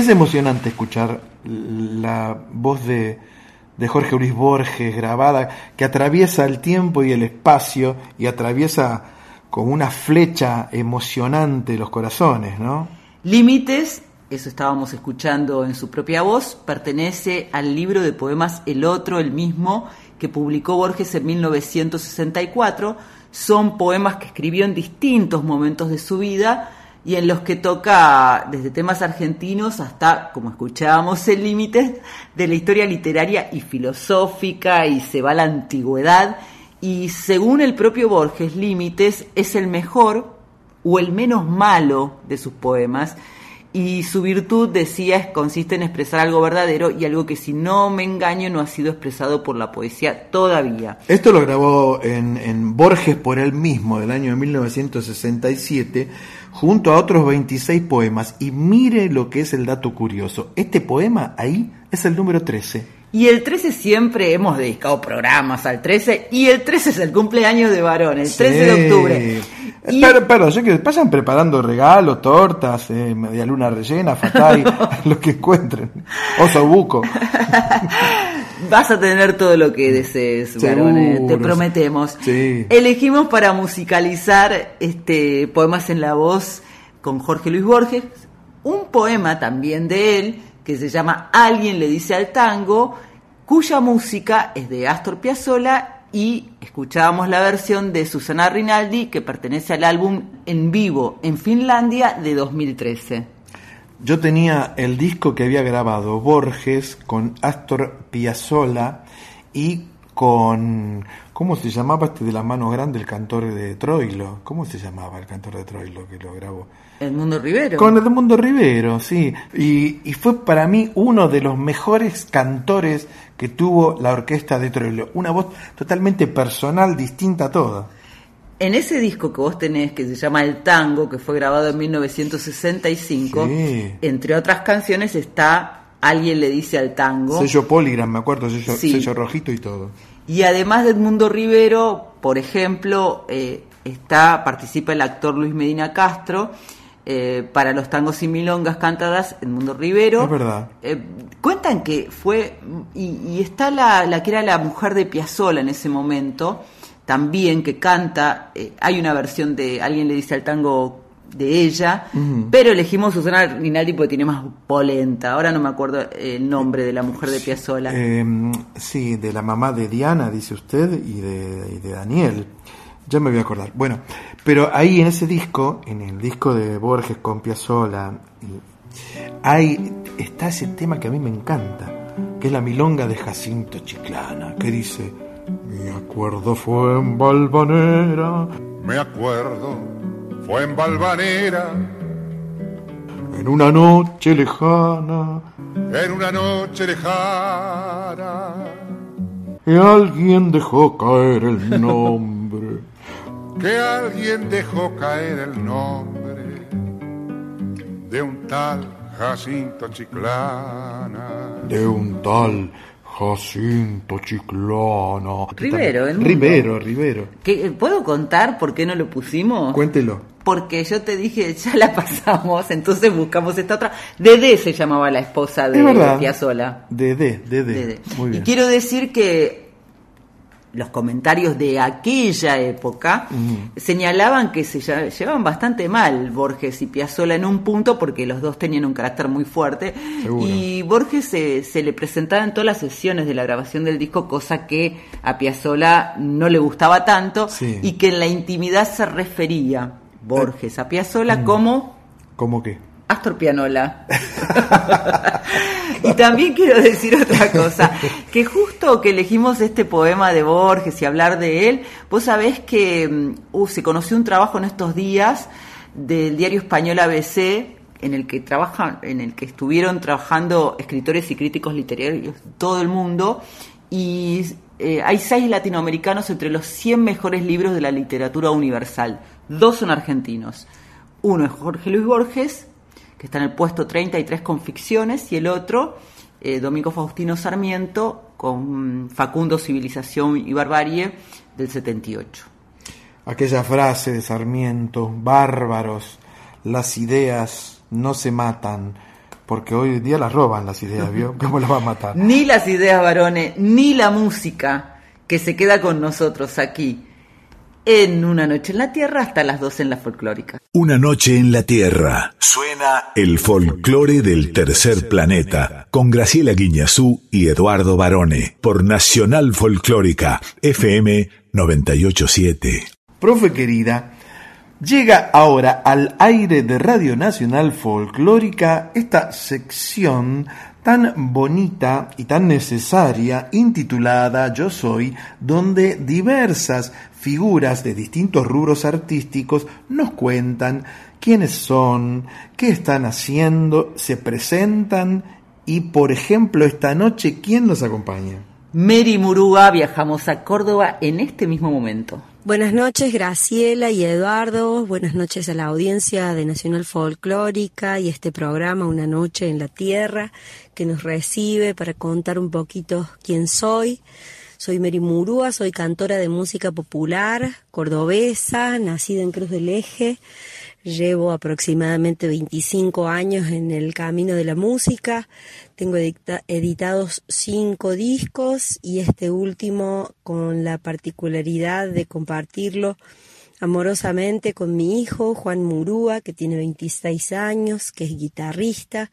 Emocionante escuchar la voz de, de Jorge Luis Borges grabada que atraviesa el tiempo y el espacio y atraviesa como una flecha emocionante los corazones, ¿no? Límites, eso estábamos escuchando en su propia voz, pertenece al libro de poemas El Otro, el mismo, que publicó Borges en 1964. Son poemas que escribió en distintos momentos de su vida y en los que toca desde temas argentinos hasta, como escuchábamos, el límite de la historia literaria y filosófica y se va a la antigüedad. Y según el propio Borges, Límites es el mejor o el menos malo de sus poemas y su virtud, decía, consiste en expresar algo verdadero y algo que si no me engaño no ha sido expresado por la poesía todavía. Esto lo grabó en, en Borges por él mismo del año 1967 junto a otros 26 poemas y mire lo que es el dato curioso. Este poema ahí es el número 13. Y el 13 siempre hemos dedicado programas al 13 y el 13 es el cumpleaños de Varón, el 13 de octubre. Y... Pero, pero, sé que pasan preparando regalos, tortas, eh, media luna rellena, fatay, lo que encuentren. Oso buco. Vas a tener todo lo que desees, te prometemos. Sí. Elegimos para musicalizar este poemas en la voz con Jorge Luis Borges, un poema también de él que se llama Alguien le dice al tango, cuya música es de Astor Piazzolla y escuchábamos la versión de Susana Rinaldi que pertenece al álbum En vivo en Finlandia de 2013. Yo tenía el disco que había grabado Borges con Astor Piazzolla y con ¿cómo se llamaba este de las manos grandes el cantor de Troilo? ¿Cómo se llamaba el cantor de Troilo que lo grabó? Edmundo Rivero. Con Edmundo Rivero, sí. Y, y, fue para mí uno de los mejores cantores que tuvo la orquesta de Troilo. Una voz totalmente personal, distinta a toda. En ese disco que vos tenés, que se llama El Tango, que fue grabado en 1965, Sí. entre otras canciones está Alguien le dice al tango. Sello Polygram, me acuerdo, sello, Sí. sello rojito y todo. Y además de Edmundo Rivero, por ejemplo, eh, está participa el actor Luis Medina Castro. eh, para los tangos y milongas cantadas Edmundo Rivero. Es verdad. Eh, cuentan que fue, y, y está la, la que era la mujer de Piazzolla en ese momento, también que canta, eh, hay una versión de Alguien le dice al tango de ella, pero elegimos Susana Rinaldi porque tiene más polenta, ahora no me acuerdo el nombre de la mujer de Piazzolla. Eh, sí, de la mamá de Diana, dice usted, y de, y de Daniel. Ya me voy a acordar. Bueno, pero ahí en ese disco, en el disco de Borges con Piazzolla, hay, está ese tema que a mí me encanta, que es la milonga de Jacinto Chiclana, que dice, me acuerdo fue en Valvanera, Me acuerdo, fue en Valvanera, en una noche lejana, en una noche lejana. y alguien dejó caer el nombre. que alguien dejó caer el nombre de un tal Jacinto Chiclana. de un tal Jacinto Chiclana. Rivero, el mundo. Rivero, Rivero. ¿Qué- ¿Puedo contar por qué no lo pusimos? Cuéntelo. Porque yo te dije, ya la pasamos, entonces buscamos esta otra. Dede se llamaba la esposa de Es verdad. Piazzolla. Dede, Dede. Dede. Muy Y bien. quiero decir que los comentarios de aquella época señalaban que se lle- llevaban bastante mal Borges y Piazzolla en un punto porque los dos tenían un carácter muy fuerte Seguro. y Borges se, se le presentaba en todas las sesiones de la grabación del disco cosa que a Piazzolla no le gustaba tanto Sí. y que en la intimidad se refería Borges a Piazzolla como ¿Cómo qué? Astor Pianola. y también quiero decir otra cosa, que justo que elegimos este poema de Borges y hablar de él, vos sabés que mm, uh, se conoció un trabajo en estos días del diario español ABC en el que trabajan, en el que estuvieron trabajando escritores y críticos literarios de todo el mundo y eh, hay seis latinoamericanos entre los 100 mejores libros de la literatura universal. Dos son argentinos. Uno es Jorge Luis Borges, que está en el puesto 33 con ficciones, y el otro, eh, Domingo Faustino Sarmiento, con Facundo, Civilización y Barbarie, del 78. Aquella frase de Sarmiento, bárbaros, las ideas no se matan, porque hoy en día las roban las ideas, ¿vio? ¿Cómo las va a matar? Ni las ideas varones, ni la música que se queda con nosotros aquí en Una Noche en la Tierra hasta las 12 en la folclórica. Una noche en la Tierra. Suena el folclore del tercer planeta con Graciela Guiñazú y Eduardo Barone por Nacional Folclórica FM 987. Profe querida, llega ahora al aire de Radio Nacional Folclórica esta sección tan bonita y tan necesaria intitulada Yo Soy, donde diversas figuras de distintos rubros artísticos nos cuentan quiénes son, qué están haciendo, se presentan y, por ejemplo, esta noche, ¿quién nos acompaña? Mary Murúa, viajamos a Córdoba en este mismo momento. Buenas noches, Graciela y Eduardo. Buenas noches a la audiencia de Nacional Folclórica y este programa Una Noche en la Tierra que nos recibe para contar un poquito quién soy. Soy Mary Murúa, soy cantora de música popular, cordobesa, nacida en Cruz del Eje. Llevo aproximadamente 25 años en el camino de la música. Tengo editados cinco discos y este último con la particularidad de compartirlo amorosamente con mi hijo Juan Murúa, que tiene 26 años, que es guitarrista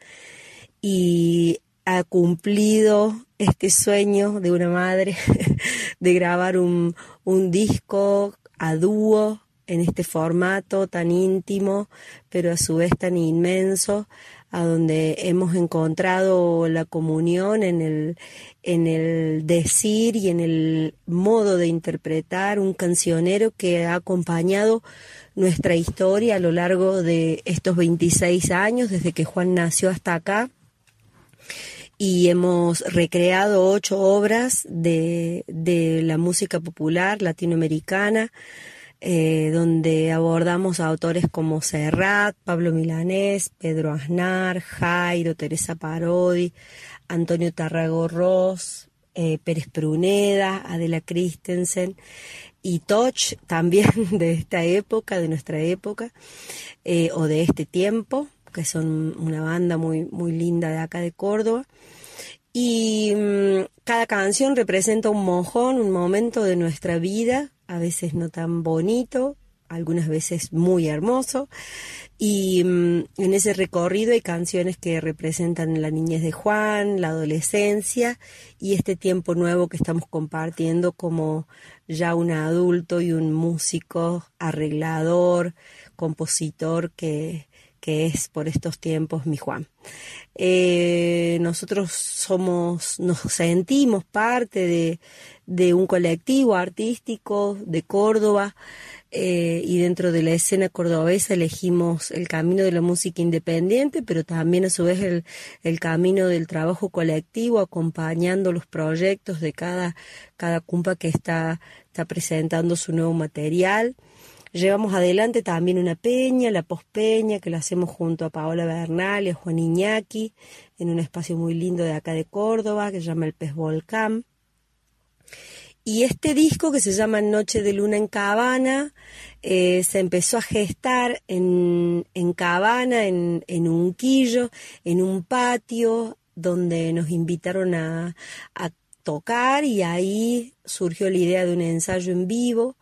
y ha cumplido este sueño de una madre de grabar un, un disco a dúo en este formato tan íntimo, pero a su vez tan inmenso, a donde hemos encontrado la comunión en el, en el decir y en el modo de interpretar un cancionero que ha acompañado nuestra historia a lo largo de estos 26 años, desde que Juan nació hasta acá. Y hemos recreado ocho obras de, de la música popular latinoamericana, eh, donde abordamos a autores como Serrat, Pablo Milanés, Pedro Aznar, Jairo, Teresa Parodi, Antonio Tarrago Ross, eh, Pérez Pruneda, Adela Christensen y Toch también de esta época, de nuestra época, eh, o de este tiempo, que son una banda muy, muy linda de acá de Córdoba. Y mm, cada canción representa un mojón, un momento de nuestra vida a veces no tan bonito, algunas veces muy hermoso. Y mm, en ese recorrido hay canciones que representan la niñez de Juan, la adolescencia y este tiempo nuevo que estamos compartiendo como ya un adulto y un músico, arreglador, compositor que, que es por estos tiempos mi Juan. Eh, nosotros somos, nos sentimos parte de, de un colectivo artístico de Córdoba eh, y dentro de la escena cordobesa elegimos el camino de la música independiente, pero también a su vez el, el camino del trabajo colectivo, acompañando los proyectos de cada, cada cumpa que está, está presentando su nuevo material. Llevamos adelante también una peña, la pospeña, que la hacemos junto a Paola Bernal y a Juan Iñaki, en un espacio muy lindo de acá de Córdoba, que se llama el Pez Volcán. Y este disco que se llama Noche de Luna en Cabana eh, se empezó a gestar en, Cabana, en, en Unquillo, en un patio donde nos invitaron a tocar y ahí surgió la idea de un ensayo en vivo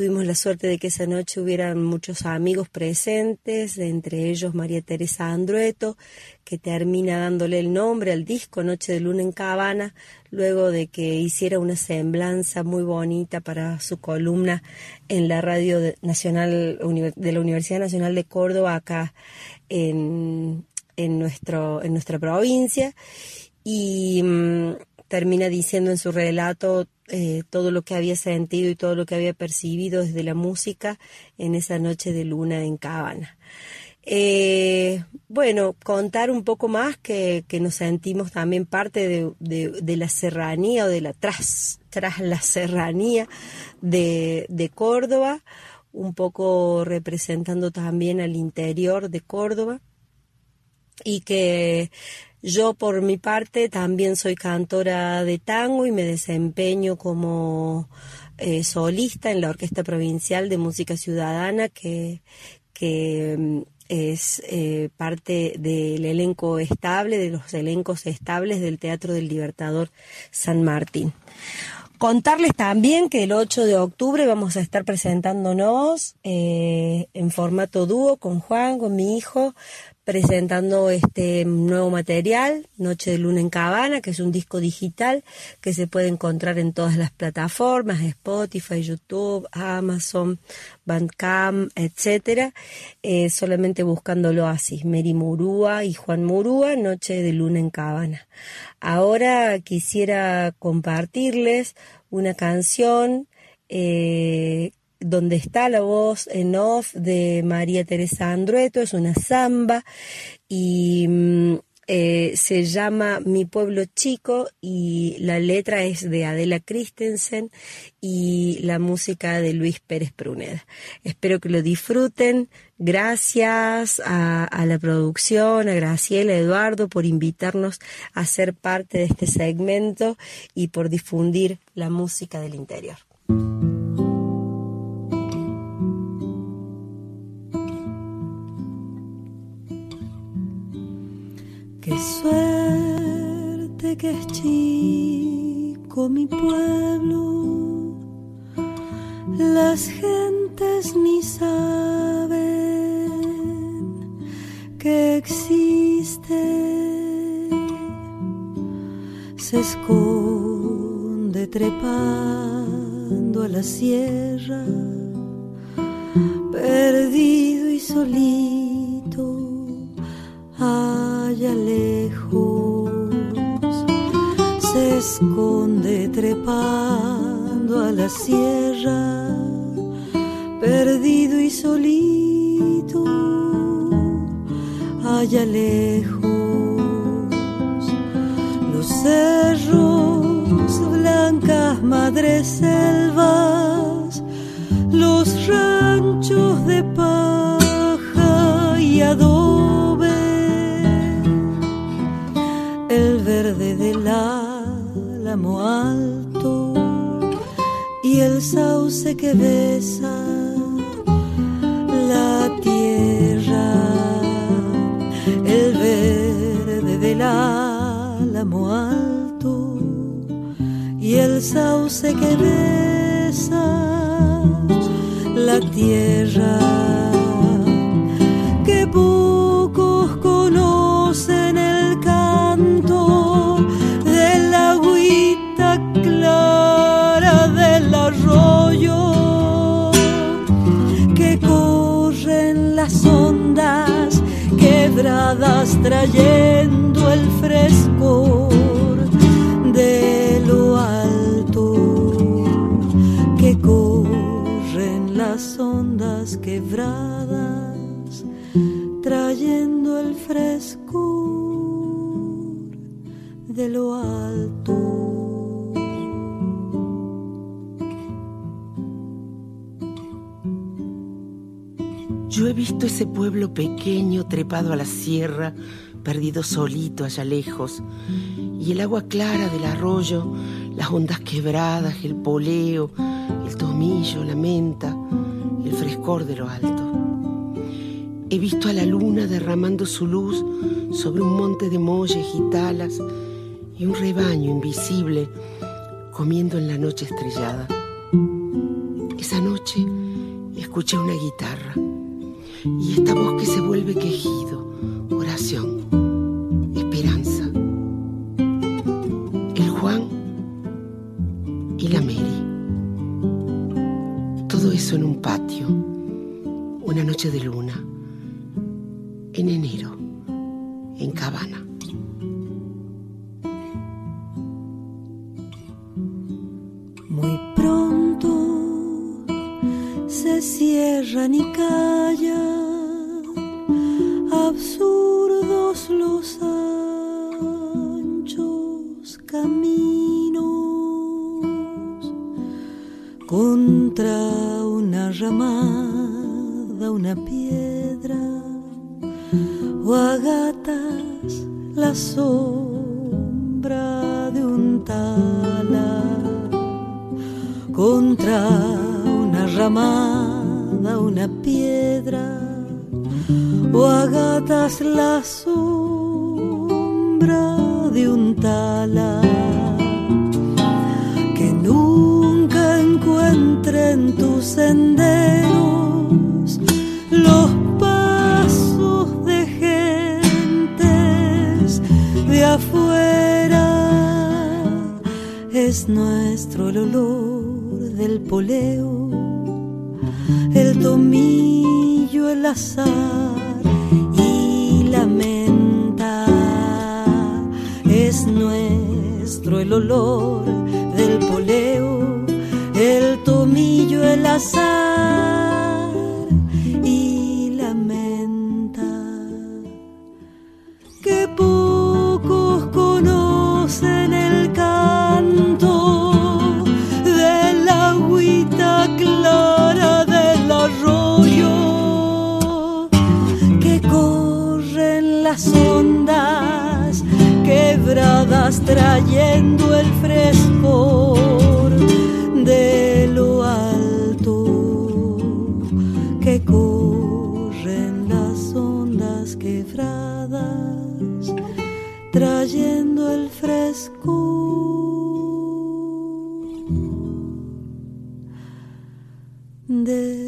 Tuvimos la suerte de que esa noche hubieran muchos amigos presentes, entre ellos María Teresa Andrueto, que termina dándole el nombre al disco Noche de Luna en Cabana, luego de que hiciera una semblanza muy bonita para su columna en la radio nacional de la Universidad Nacional de Córdoba, acá en, en, nuestro, en nuestra provincia. Y mm, termina diciendo en su relato eh, todo lo que había sentido y todo lo que había percibido desde la música en esa noche de luna en Cabana. Eh, bueno, contar un poco más que, que nos sentimos también parte de, de, la serranía o de la tras, tras la serranía de, de Córdoba, un poco representando también al interior de Córdoba y que yo por mi parte también soy cantora de tango y me desempeño como eh, solista en la Orquesta Provincial de Música Ciudadana que, que mm, es eh, parte del elenco estable, de los elencos estables del Teatro del Libertador San Martín. Contarles también que el 8 de octubre vamos a estar presentándonos eh, en formato dúo con Juan, con mi hijo, presentando este nuevo material, Noche de Luna en Cabana, que es un disco digital que se puede encontrar en todas las plataformas, Spotify, YouTube, Amazon, Bandcamp, etcétera, eh, solamente buscándolo así, Mary Murúa y Juan Murúa, Noche de Luna en Cabana. Ahora quisiera compartirles una canción eh, donde está la voz en off de María Teresa Andrueto, es una samba y mm, eh, se llama Mi pueblo chico y la letra es de Adela Christensen y la música de Luis Pérez Pruneda. Espero que lo disfruten. Gracias a, a la producción, a Graciela, a Eduardo por invitarnos a ser parte de este segmento y por difundir la música del interior. Suerte que es chico mi pueblo, las gentes ni saben que existe, se esconde trepando a la sierra, perdido y solito allá lejos se esconde trepando a la sierra, perdido y solito, allá lejos los cerros, blancas madres selvas, los ranchos de paja y adobe verde del álamo alto y el sauce que besa la tierra, el verde del álamo alto y el sauce que besa la tierra las ondas quebradas trayendo el frescor de lo alto que corren las ondas quebradas trayendo el frescor de lo alto. Yo he visto ese pueblo pequeño trepado a la sierra, perdido solito allá lejos, y el agua clara del arroyo, las ondas quebradas, el poleo, el tomillo, la menta, el frescor de lo alto. He visto a la luna derramando su luz sobre un monte de molles y talas y un rebaño invisible comiendo en la noche estrellada. Esa noche escuché una guitarra y esta voz que se vuelve quejido, oración, esperanza. El Juan y la Mary. Todo eso en un patio, una noche de luna, en enero, en Cabana. Se cierran y callan absurdos los anchos caminos contra una ramada, una piedra o a gatas la sombra de un tala contra una ramada, una piedra o agatas la sombra de un tala que nunca encuentre en tus senderos los pasos de gentes de afuera. Es nuestro el olor del poleo el tomillo el azar y la menta. Es nuestro el olor del poleo el tomillo el azar y la menta. Que pocos conocen quebradas trayendo el frescor de lo alto que corren las ondas quebradas trayendo el fresco de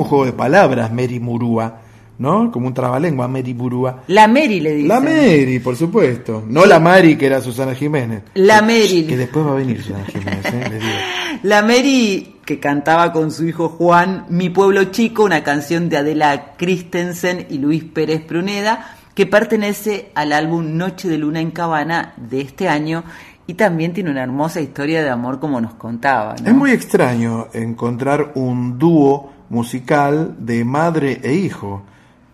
como un juego de palabras, Mary Murúa, ¿no? Como un trabalengua, Mary Murúa. La Mary le dice. La Mary, por supuesto. No la Mari, que era Susana Jiménez. La Mary. Que después va a venir Susana Jiménez, ¿eh? Les digo. La Mary que cantaba con su hijo Juan, Mi pueblo chico, una canción de Adela Christensen y Luis Pérez Pruneda, que pertenece al álbum Noche de Luna en Cabana de este año y también tiene una hermosa historia de amor como nos contaba. ¿no? Es muy extraño encontrar un dúo musical de madre e hijo.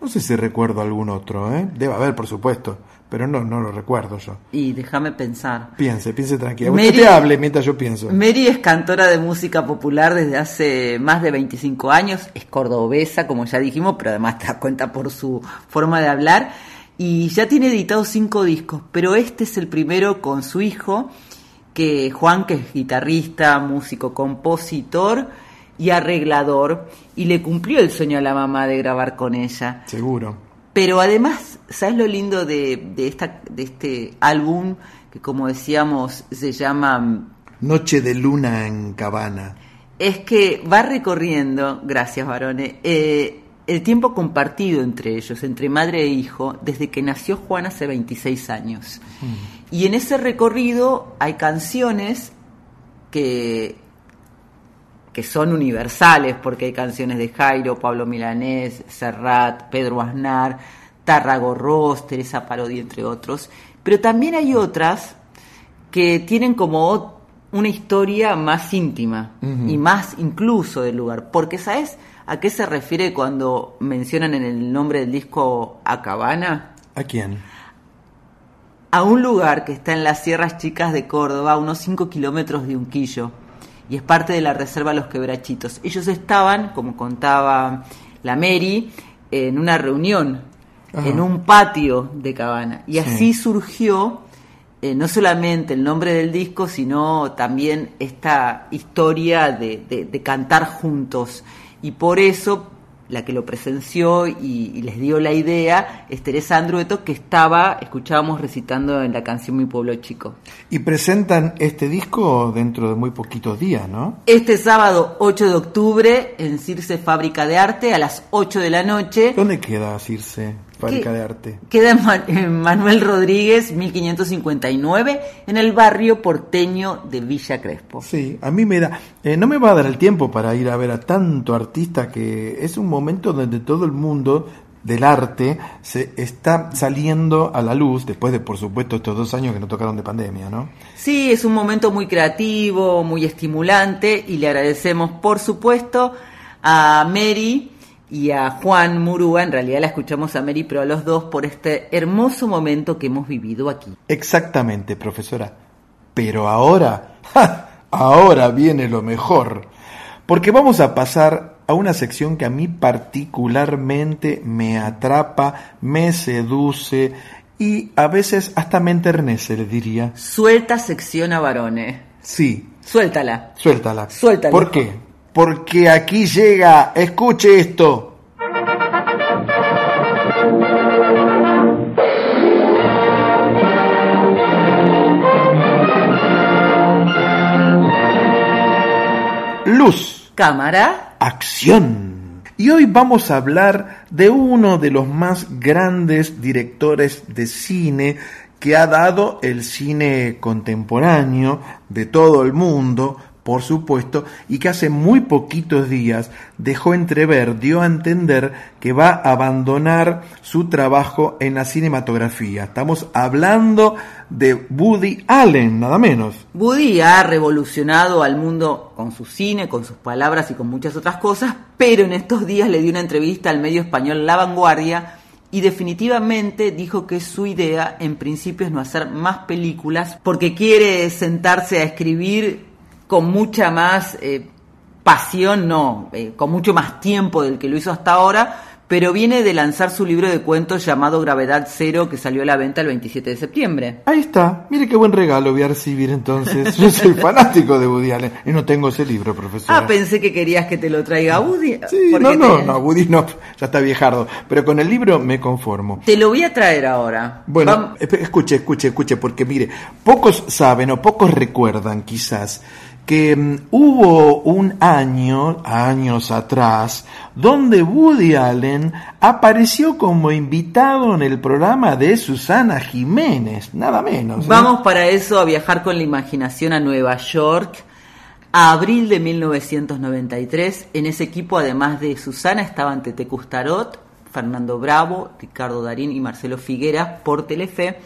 No sé si recuerdo algún otro, ¿eh? Debe haber, por supuesto, pero no, no lo recuerdo yo. Y déjame pensar. Piense, piense tranquila. Mary- Usted te hable mientras yo pienso. Mary es cantora de música popular desde hace más de 25 años, es cordobesa, como ya dijimos, pero además te das cuenta por su forma de hablar, y ya tiene editados cinco discos, pero este es el primero con su hijo, que Juan, que es guitarrista, músico, compositor y arreglador, y le cumplió el sueño a la mamá de grabar con ella. Seguro. Pero además, ¿sabes lo lindo de, de, esta, de este álbum? Que como decíamos, se llama Noche de luna en cabana. es que va recorriendo, gracias varones, eh, el tiempo compartido entre ellos, entre madre e hijo, desde que nació Juan hace 26 años. Y en ese recorrido hay canciones que, que son universales, porque hay canciones de Jairo, Pablo Milanés, Serrat, Pedro Aznar, Tarragorros, Teresa Parodi, entre otros. Pero también hay otras que tienen como una historia más íntima y más incluso del lugar. Porque ¿sabes a qué se refiere cuando mencionan en el nombre del disco a Cabana? ¿A quién? a un lugar que está en las Sierras Chicas de Córdoba, a unos 5 kilómetros de Unquillo, y es parte de la reserva Los Quebrachitos. Ellos estaban, como contaba la Mary, en una reunión, Ajá. en un patio de Cabana, y Sí. así surgió eh, no solamente el nombre del disco, sino también esta historia de, de- de cantar juntos. Y por eso la que lo presenció y, y les dio la idea es Teresa Andrueto, que estaba, escuchábamos recitando en la canción Mi Pueblo Chico. Y presentan este disco dentro de muy poquitos días, ¿no? Este sábado 8 de octubre en Circe Fábrica de Arte a las 8 de la noche. ¿Dónde queda Circe, Fábrica de Arte? Queda Manuel Rodríguez, 1559, en el barrio porteño de Villa Crespo. Sí, a mí me da, eh, no me va a dar el tiempo para ir a ver a tanto artista que es un momento donde todo el mundo del arte se está saliendo a la luz, después de por supuesto estos dos años que nos tocaron de pandemia, ¿no? Sí, es un momento muy creativo, muy estimulante y le agradecemos por supuesto a Mary y a Juan Murúa, en realidad la escuchamos a Mary, pero a los dos por este hermoso momento que hemos vivido aquí. Exactamente, profesora. Pero ahora, ¡ja! ahora viene lo mejor. Porque vamos a pasar a una sección que a mí particularmente me atrapa, me seduce y a veces hasta me enternece, le diría. Suelta sección a varones. Sí, Suéltala. suéltala. Suéltala. ¿Por qué? Porque aquí llega, escuche esto. Luz. Cámara. Acción. Y hoy vamos a hablar de uno de los más grandes directores de cine que ha dado el cine contemporáneo de todo el mundo, por supuesto, y que hace muy poquitos días dejó entrever, dio a entender que va a abandonar su trabajo en la cinematografía. Estamos hablando de Woody Allen, nada menos. Woody ha revolucionado al mundo con su cine, con sus palabras y con muchas otras cosas, pero en estos días le dio una entrevista al medio español La Vanguardia y definitivamente dijo que su idea en principio es no hacer más películas porque quiere sentarse a escribir con mucha más eh, pasión, no, eh, con mucho más tiempo del que lo hizo hasta ahora, pero viene de lanzar su libro de cuentos llamado Gravedad Cero que salió a la venta el 27 de septiembre. Ahí está, mire qué buen regalo voy a recibir entonces. Yo soy fanático de Woody Allen y no tengo ese libro, profesor. Ah, pensé que querías que te lo traiga Woody. Sí, no, no, te- no, Woody no, ya está viejardo, pero con el libro me conformo. Te lo voy a traer ahora. Bueno, escuche, escuche, escuche, porque mire, pocos saben o pocos recuerdan quizás que mm, hubo un año, años atrás, donde Woody Allen apareció como invitado en el programa de Susana Jiménez, nada menos. Vamos para eso a viajar con la imaginación a Nueva York. A abril de 1993, en ese equipo, además de Susana, estaban Tete Custarot, Fernando Bravo, Ricardo Darín y Marcelo Figueras por Telefe,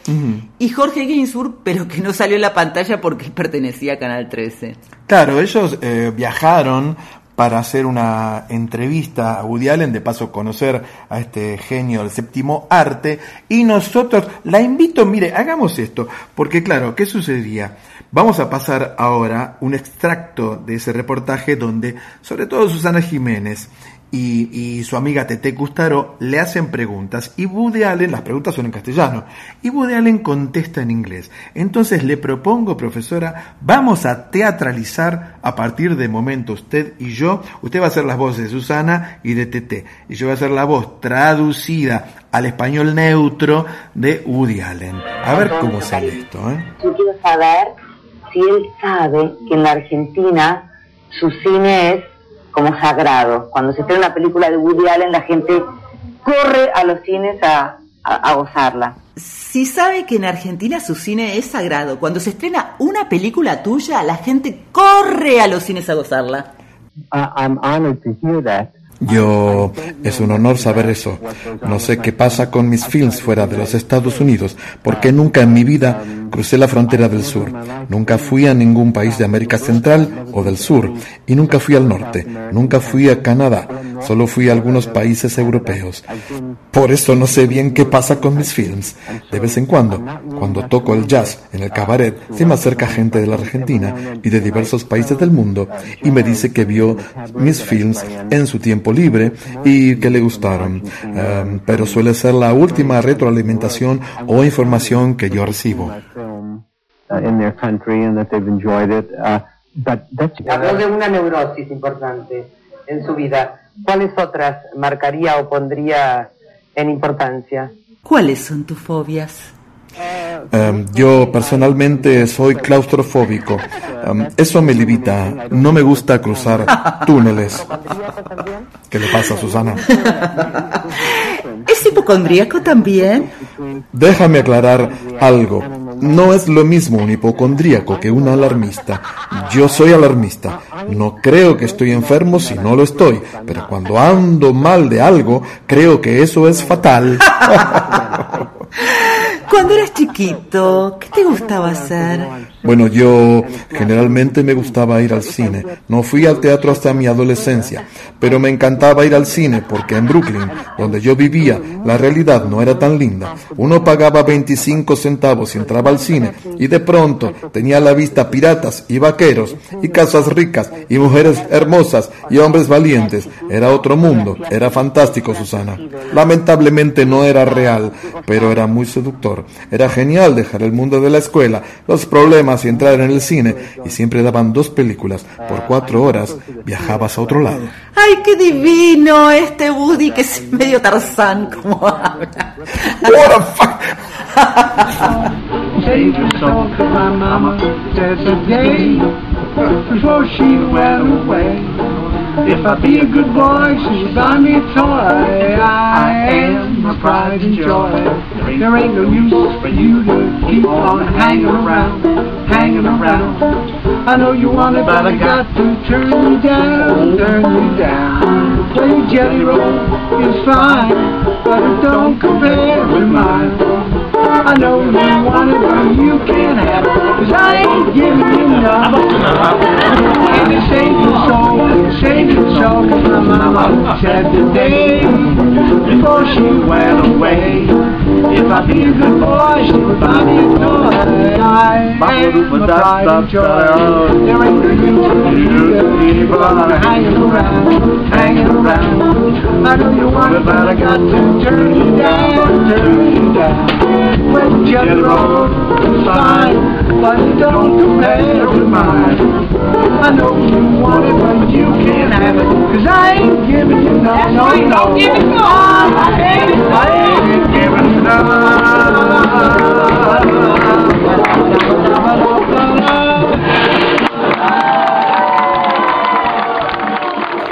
y Jorge Ginsburg, pero que no salió en la pantalla porque pertenecía a Canal 13. Claro, ellos eh, viajaron para hacer una entrevista a Woody Allen, de paso conocer a este genio del séptimo arte, y nosotros la invito, mire, hagamos esto, porque claro, ¿qué sucedía? Vamos a pasar ahora un extracto de ese reportaje donde, sobre todo Susana Jiménez y, y su amiga Tete Custaro le hacen preguntas y Woody Allen, las preguntas son en castellano, y Woody Allen contesta en inglés. Entonces le propongo, profesora, vamos a teatralizar a partir de momento usted y yo. Usted va a hacer las voces de Susana y de Tete, y yo voy a hacer la voz traducida al español neutro de Woody Allen. A ver cómo sale esto, ¿eh? Yo quiero saber si él sabe que en la Argentina su cine es como sagrado. Cuando se estrena una película de Woody Allen, la gente corre a los cines a, a- a gozarla. Si sabe que en Argentina su cine es sagrado, cuando se estrena una película tuya, la gente corre a los cines a gozarla. I'm honored to hear that. Yo, es un honor saber eso. No sé qué pasa con mis films fuera de los Estados Unidos, porque nunca en mi vida crucé la frontera del sur. Nunca fui a ningún país de América Central o del sur, y nunca fui al norte. Nunca fui a Canadá, solo fui a algunos países europeos. Por eso no sé bien qué pasa con mis films. De vez en cuando, cuando toco el jazz en el cabaret, se me acerca gente de la Argentina y de diversos países del mundo y me dice que vio mis films en su tiempo libre y que le gustaron. Um, pero suele ser la última retroalimentación o información que yo recibo. uh, Habló de una neurosis importante en su vida. ¿Cuáles otras marcaría o pondría en importancia? ¿Cuáles son tus fobias? Um, yo personalmente soy claustrofóbico. Um, eso me limita. No me gusta cruzar túneles. ¿Qué le pasa, Susana? ¿Es hipocondríaco también? Déjame aclarar algo. No es lo mismo un hipocondríaco que un alarmista. Yo soy alarmista. No creo que estoy enfermo si no lo estoy, pero cuando ando mal de algo, creo que eso es fatal. Cuando eras chiquito, ¿qué te gustaba hacer? Bueno, yo generalmente me gustaba ir al cine. No fui al teatro hasta mi adolescencia, pero me encantaba ir al cine porque en Brooklyn, donde yo vivía, la realidad no era tan linda. Uno pagaba 25 centavos y entraba al cine y de pronto tenía a la vista piratas y vaqueros y casas ricas y mujeres hermosas y hombres valientes. Era otro mundo, era fantástico, Susana. Lamentablemente no era real, pero era muy seductor. Era genial dejar el mundo de la escuela, los problemas y entrar en el cine y siempre daban dos películas. Por cuatro horas viajabas a otro lado. ¡Ay, qué divino este Woody que es medio Tarzán como habla! Save yourself, 'cause my mama said today, before she went away, if I be a good boy, she'll buy me a toy. I am my pride and joy. There ain't no use for you to keep on hanging around, hanging around. I know you want it, but I got to turn you down, turn you down. Play jelly roll is fine, but it don't compare with mine. I know you want it, but you can't have it, cause I ain't giving you nothing. And it save your soul, your soul, cause my mama said today, before she went away, if I be a good boy, she would buy me a toy. I am my pride and joy. There ain't no you to on hanging around, hanging around. I know you want it, but I got to turn you down, turn you down. When jelly roll is fine, but don't compare with mine. I know you want it, but you can't have it, cause I ain't giving you no, no, right, no. don't give it to. I ain't, I ain't giving you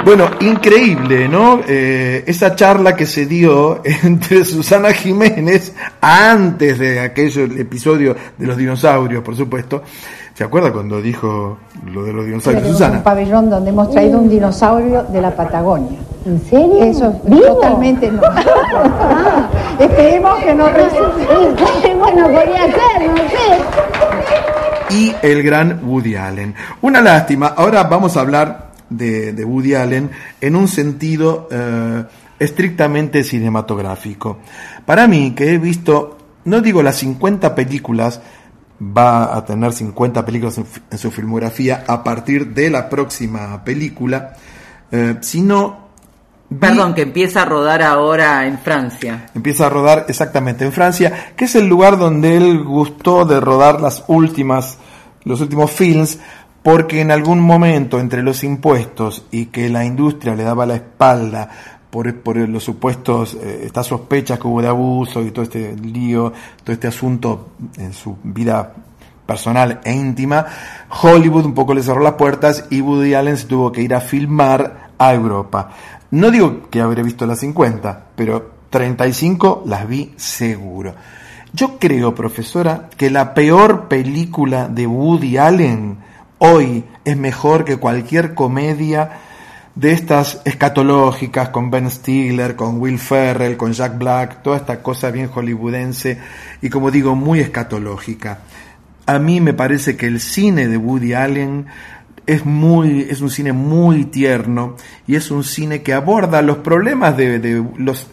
Bueno, increíble, ¿no? Eh, esa charla que se dio entre Susana Jiménez antes de aquel episodio de los dinosaurios, por supuesto. ¿Se acuerda cuando dijo lo de los dinosaurios, Tenemos Susana? un pabellón donde hemos traído un dinosaurio de la Patagonia. ¿En serio? Eso es ¿Vivo? totalmente no. Esperemos que no resulte. bueno, podría ser, no sé. y el gran Woody Allen. Una lástima, ahora vamos a hablar de, de Woody Allen en un sentido eh, estrictamente cinematográfico. Para mí, que he visto, no digo las 50 películas, va a tener 50 películas en su filmografía a partir de la próxima película, eh, sino Perdón, que empieza a rodar ahora en Francia. Empieza a rodar exactamente en Francia, que es el lugar donde él gustó de rodar las últimas, los últimos films, porque en algún momento entre los impuestos y que la industria le daba la espalda por, los supuestos, eh, estas sospechas que hubo de abuso y todo este lío, todo este asunto en su vida personal e íntima, Hollywood un poco le cerró las puertas y Woody Allen se tuvo que ir a filmar a Europa. No digo que habré visto las 50, pero 35 las vi seguro. Yo creo, profesora, que la peor película de Woody Allen hoy es mejor que cualquier comedia de estas escatológicas con Ben Stiller, con Will Ferrell, con Jack Black, toda esta cosa bien hollywoodense y como digo, muy escatológica. A mí me parece que el cine de Woody Allen es muy es un cine muy tierno y es un cine que aborda los problemas de, los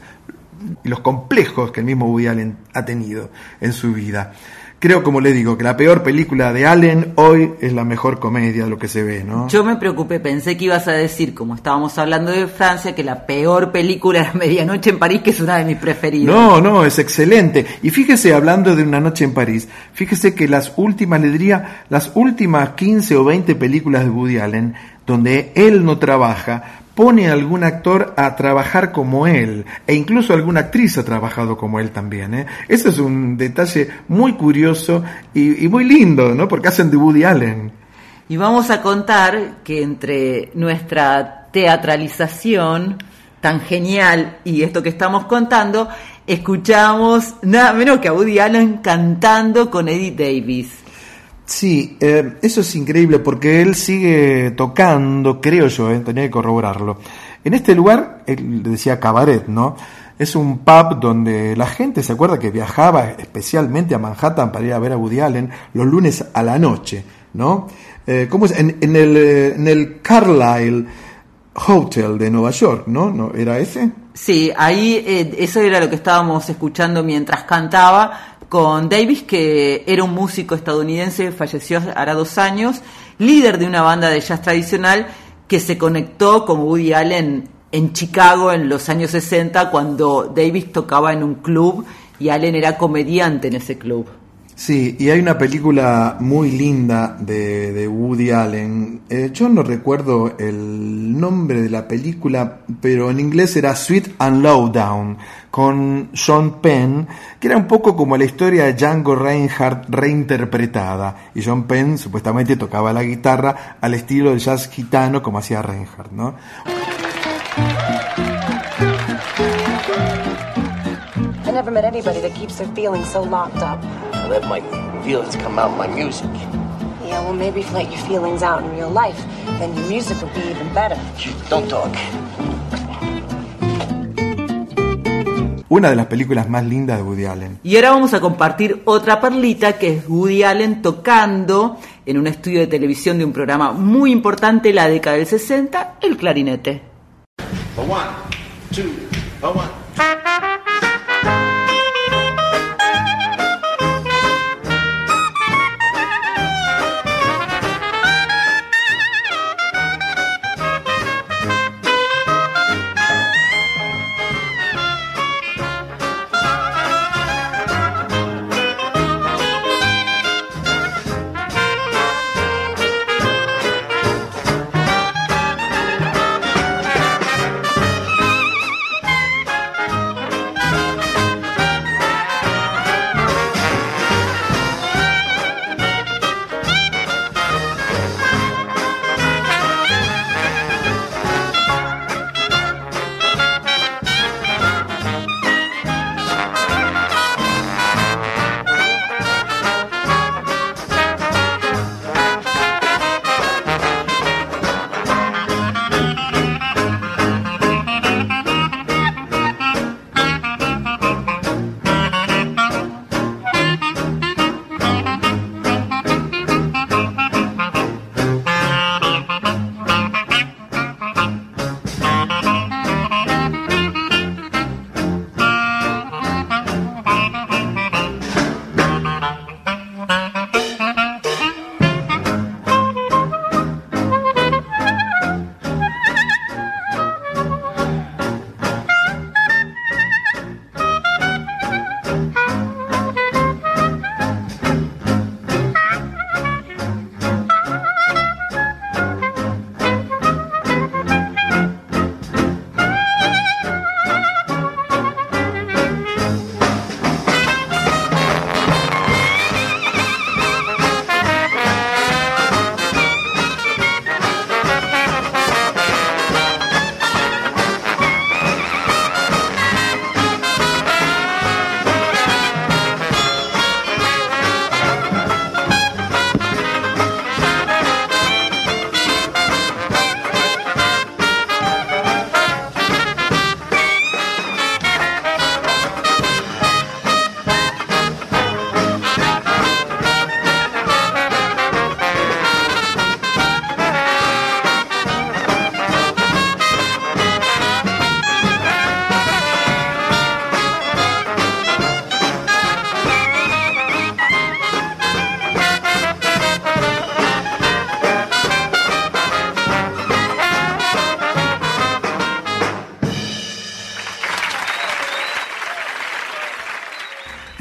los complejos que el mismo Woody Allen ha tenido en su vida. Creo, como le digo, que la peor película de Allen hoy es la mejor comedia de lo que se ve, ¿no? Yo me preocupé, pensé que ibas a decir, como estábamos hablando de Francia, que la peor película era Medianoche en París, que es una de mis preferidas. No, no, es excelente. Y fíjese, hablando de una noche en París, fíjese que las últimas, le diría, las últimas 15 o 20 películas de Woody Allen, donde él no trabaja, pone a algún actor a trabajar como él, e incluso alguna actriz ha trabajado como él también. ¿eh? Ese es un detalle muy curioso y, y muy lindo, ¿no? Porque hacen de Woody Allen. Y vamos a contar que entre nuestra teatralización tan genial y esto que estamos contando, escuchamos nada menos que a Woody Allen cantando con Eddie Davis. Sí, eh, eso es increíble porque él sigue tocando, creo yo, eh, tenía que corroborarlo. En este lugar, él decía cabaret, ¿no? Es un pub donde la gente se acuerda que viajaba especialmente a Manhattan para ir a ver a Woody Allen los lunes a la noche, ¿no? Eh, ¿Cómo es? En, en el, eh, en el Carlisle Hotel de Nueva York, ¿no? ¿No? ¿Era ese? Sí, ahí eh, eso era lo que estábamos escuchando mientras cantaba con Davis, que era un músico estadounidense, falleció hará dos años, líder de una banda de jazz tradicional que se conectó con Woody Allen en Chicago en los años 60 cuando Davis tocaba en un club y Allen era comediante en ese club. Sí, y hay una película muy linda de, Woody Allen. Eh, yo no recuerdo el nombre de la película, pero en inglés era Sweet and Lowdown, con Sean Penn, que era un poco como la historia de Django Reinhardt reinterpretada. Y Sean Penn supuestamente tocaba la guitarra al estilo del jazz gitano como hacía Reinhardt, ¿no? I never met anybody that keeps their feelings so locked up. I let my feelings come out in my music. Yeah, well, maybe if you let your feelings out in real life, then your music would be even better. Don't talk. Una de las películas más lindas de Woody Allen. Y ahora vamos a compartir otra perlita que es Woody Allen tocando en un estudio de televisión de un programa muy importante la década del 60, el clarinete. A one, two, a one.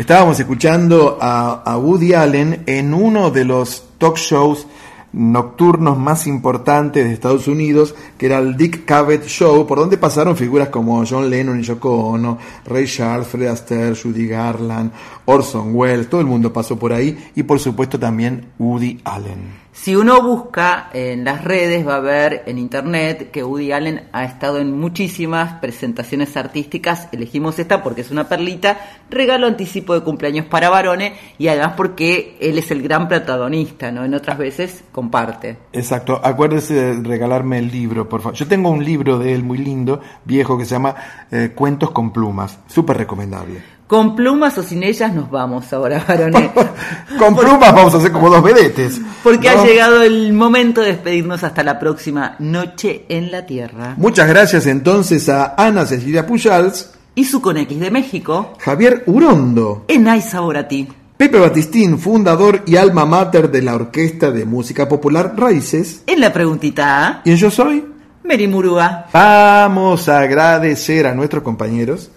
Estábamos escuchando a, Woody Allen en uno de los talk shows nocturnos más importantes de Estados Unidos, que era el Dick Cavett Show, por donde pasaron figuras como John Lennon y Yoko Ono, Ray Charles, Fred Astaire, Judy Garland, Orson Welles, todo el mundo pasó por ahí, y por supuesto también Woody Allen. Si uno busca en las redes va a ver en internet que Woody Allen ha estado en muchísimas presentaciones artísticas. Elegimos esta porque es una perlita, regalo anticipo de cumpleaños para varones y además porque él es el gran protagonista, ¿no? En otras veces comparte. Exacto, acuérdese de regalarme el libro, por favor. Yo tengo un libro de él muy lindo, viejo, que se llama eh, Cuentos con plumas, súper recomendable. Con plumas o sin ellas nos vamos ahora, varones. Con plumas vamos a hacer como dos vedetes. Porque ¿no? ha llegado el momento de despedirnos hasta la próxima Noche en la Tierra. Muchas gracias entonces a Ana Cecilia Pujals, Y su con X de México, Javier Urondo, Enay Sabor a ti. Pepe Batistín, fundador y alma mater de la Orquesta de Música Popular Raíces, En la preguntita A, y yo soy. Meri Murúa, Vamos a agradecer a nuestros compañeros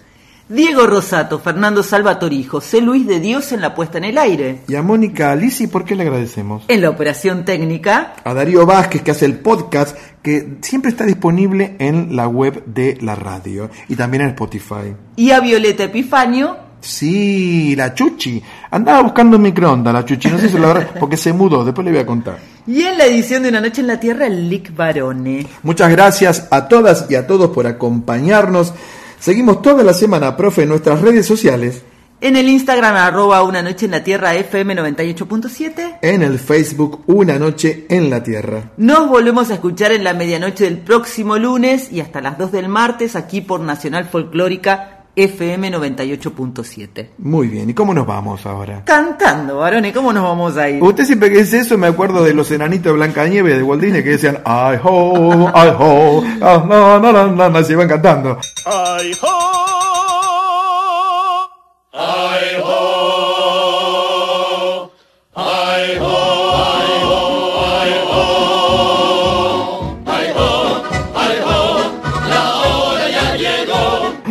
Diego Rosato, Fernando Salvatori, José Luis de Dios en la puesta en el aire. y a Mónica Alisi, ¿por qué le agradecemos? En la operación técnica, A Darío Vázquez, que hace el podcast, que siempre está disponible en la web de la radio y también en Spotify. y a Violeta Epifanio, Sí, la Chuchi. Andaba buscando un microondas, la Chuchi. No sé si lo habrá, porque se mudó. Después le voy a contar. y en la edición de Una Noche en la Tierra, el Lick Barone. Muchas gracias a todas y a todos por acompañarnos. Seguimos toda la semana, profe, en nuestras redes sociales, En el Instagram, arroba Una Noche en la Tierra, FM 98.7. en el Facebook Una Noche en la Tierra. Nos volvemos a escuchar en la medianoche del próximo lunes y hasta las 2 del martes aquí por Nacional Folclórica FM 98.7. Muy bien, ¿y cómo nos vamos ahora? Cantando, varones, ¿cómo nos vamos a ir? Usted siempre que dice eso me acuerdo de los enanitos de Blancanieves de Walt Disney que decían I ho, I ho, ah, na, na, na, na, na", se iban cantando. Ay ho,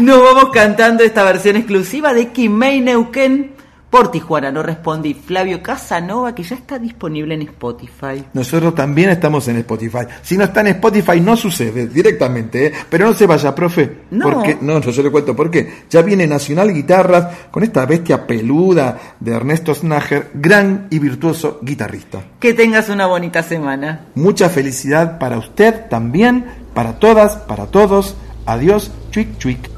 Nos vamos cantando esta versión exclusiva de Kimei Neuquén por Tijuana. No responde y Flavio Casanova que ya está disponible en Spotify. Nosotros también estamos en Spotify. Si no está en Spotify no sucede directamente, ¿eh? pero no se vaya, profe. No. Porque, no, yo le cuento por qué. Ya viene Nacional Guitarras con esta bestia peluda de Ernesto Snager, gran y virtuoso guitarrista. Que tengas una bonita semana. Mucha felicidad para usted también, para todas, para todos. Adiós, chuic chuic.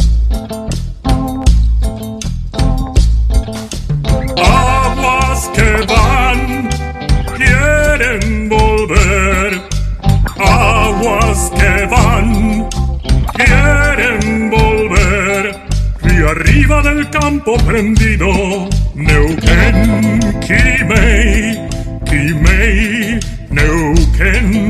Aguas que van, quieren volver. Y arriba del campo prendido, Neuquén, Quimei, Quimei, Neuquén,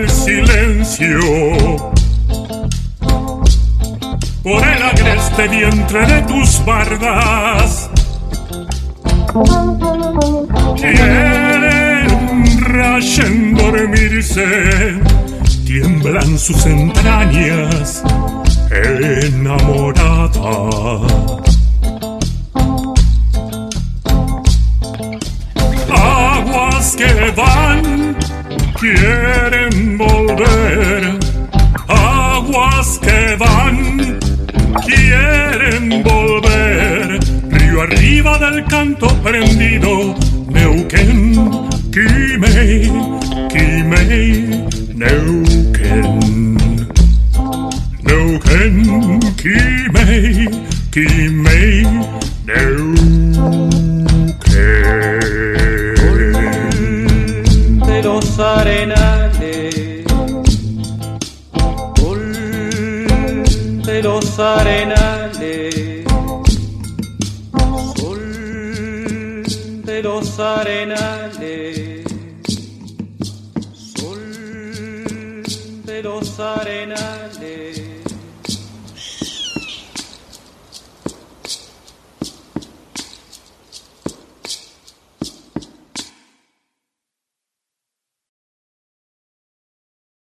por el agreste vientre de tus bardas. Quieren rayen dormirse, tiemblan sus entrañas enamorada. Aguas que van, quieren volver. Aguas que van, quieren volver. Río arriba del canto prendido, Neuquén, Quimei, Quimei, Neuquén. Neuquén, Quimei, Quimei, de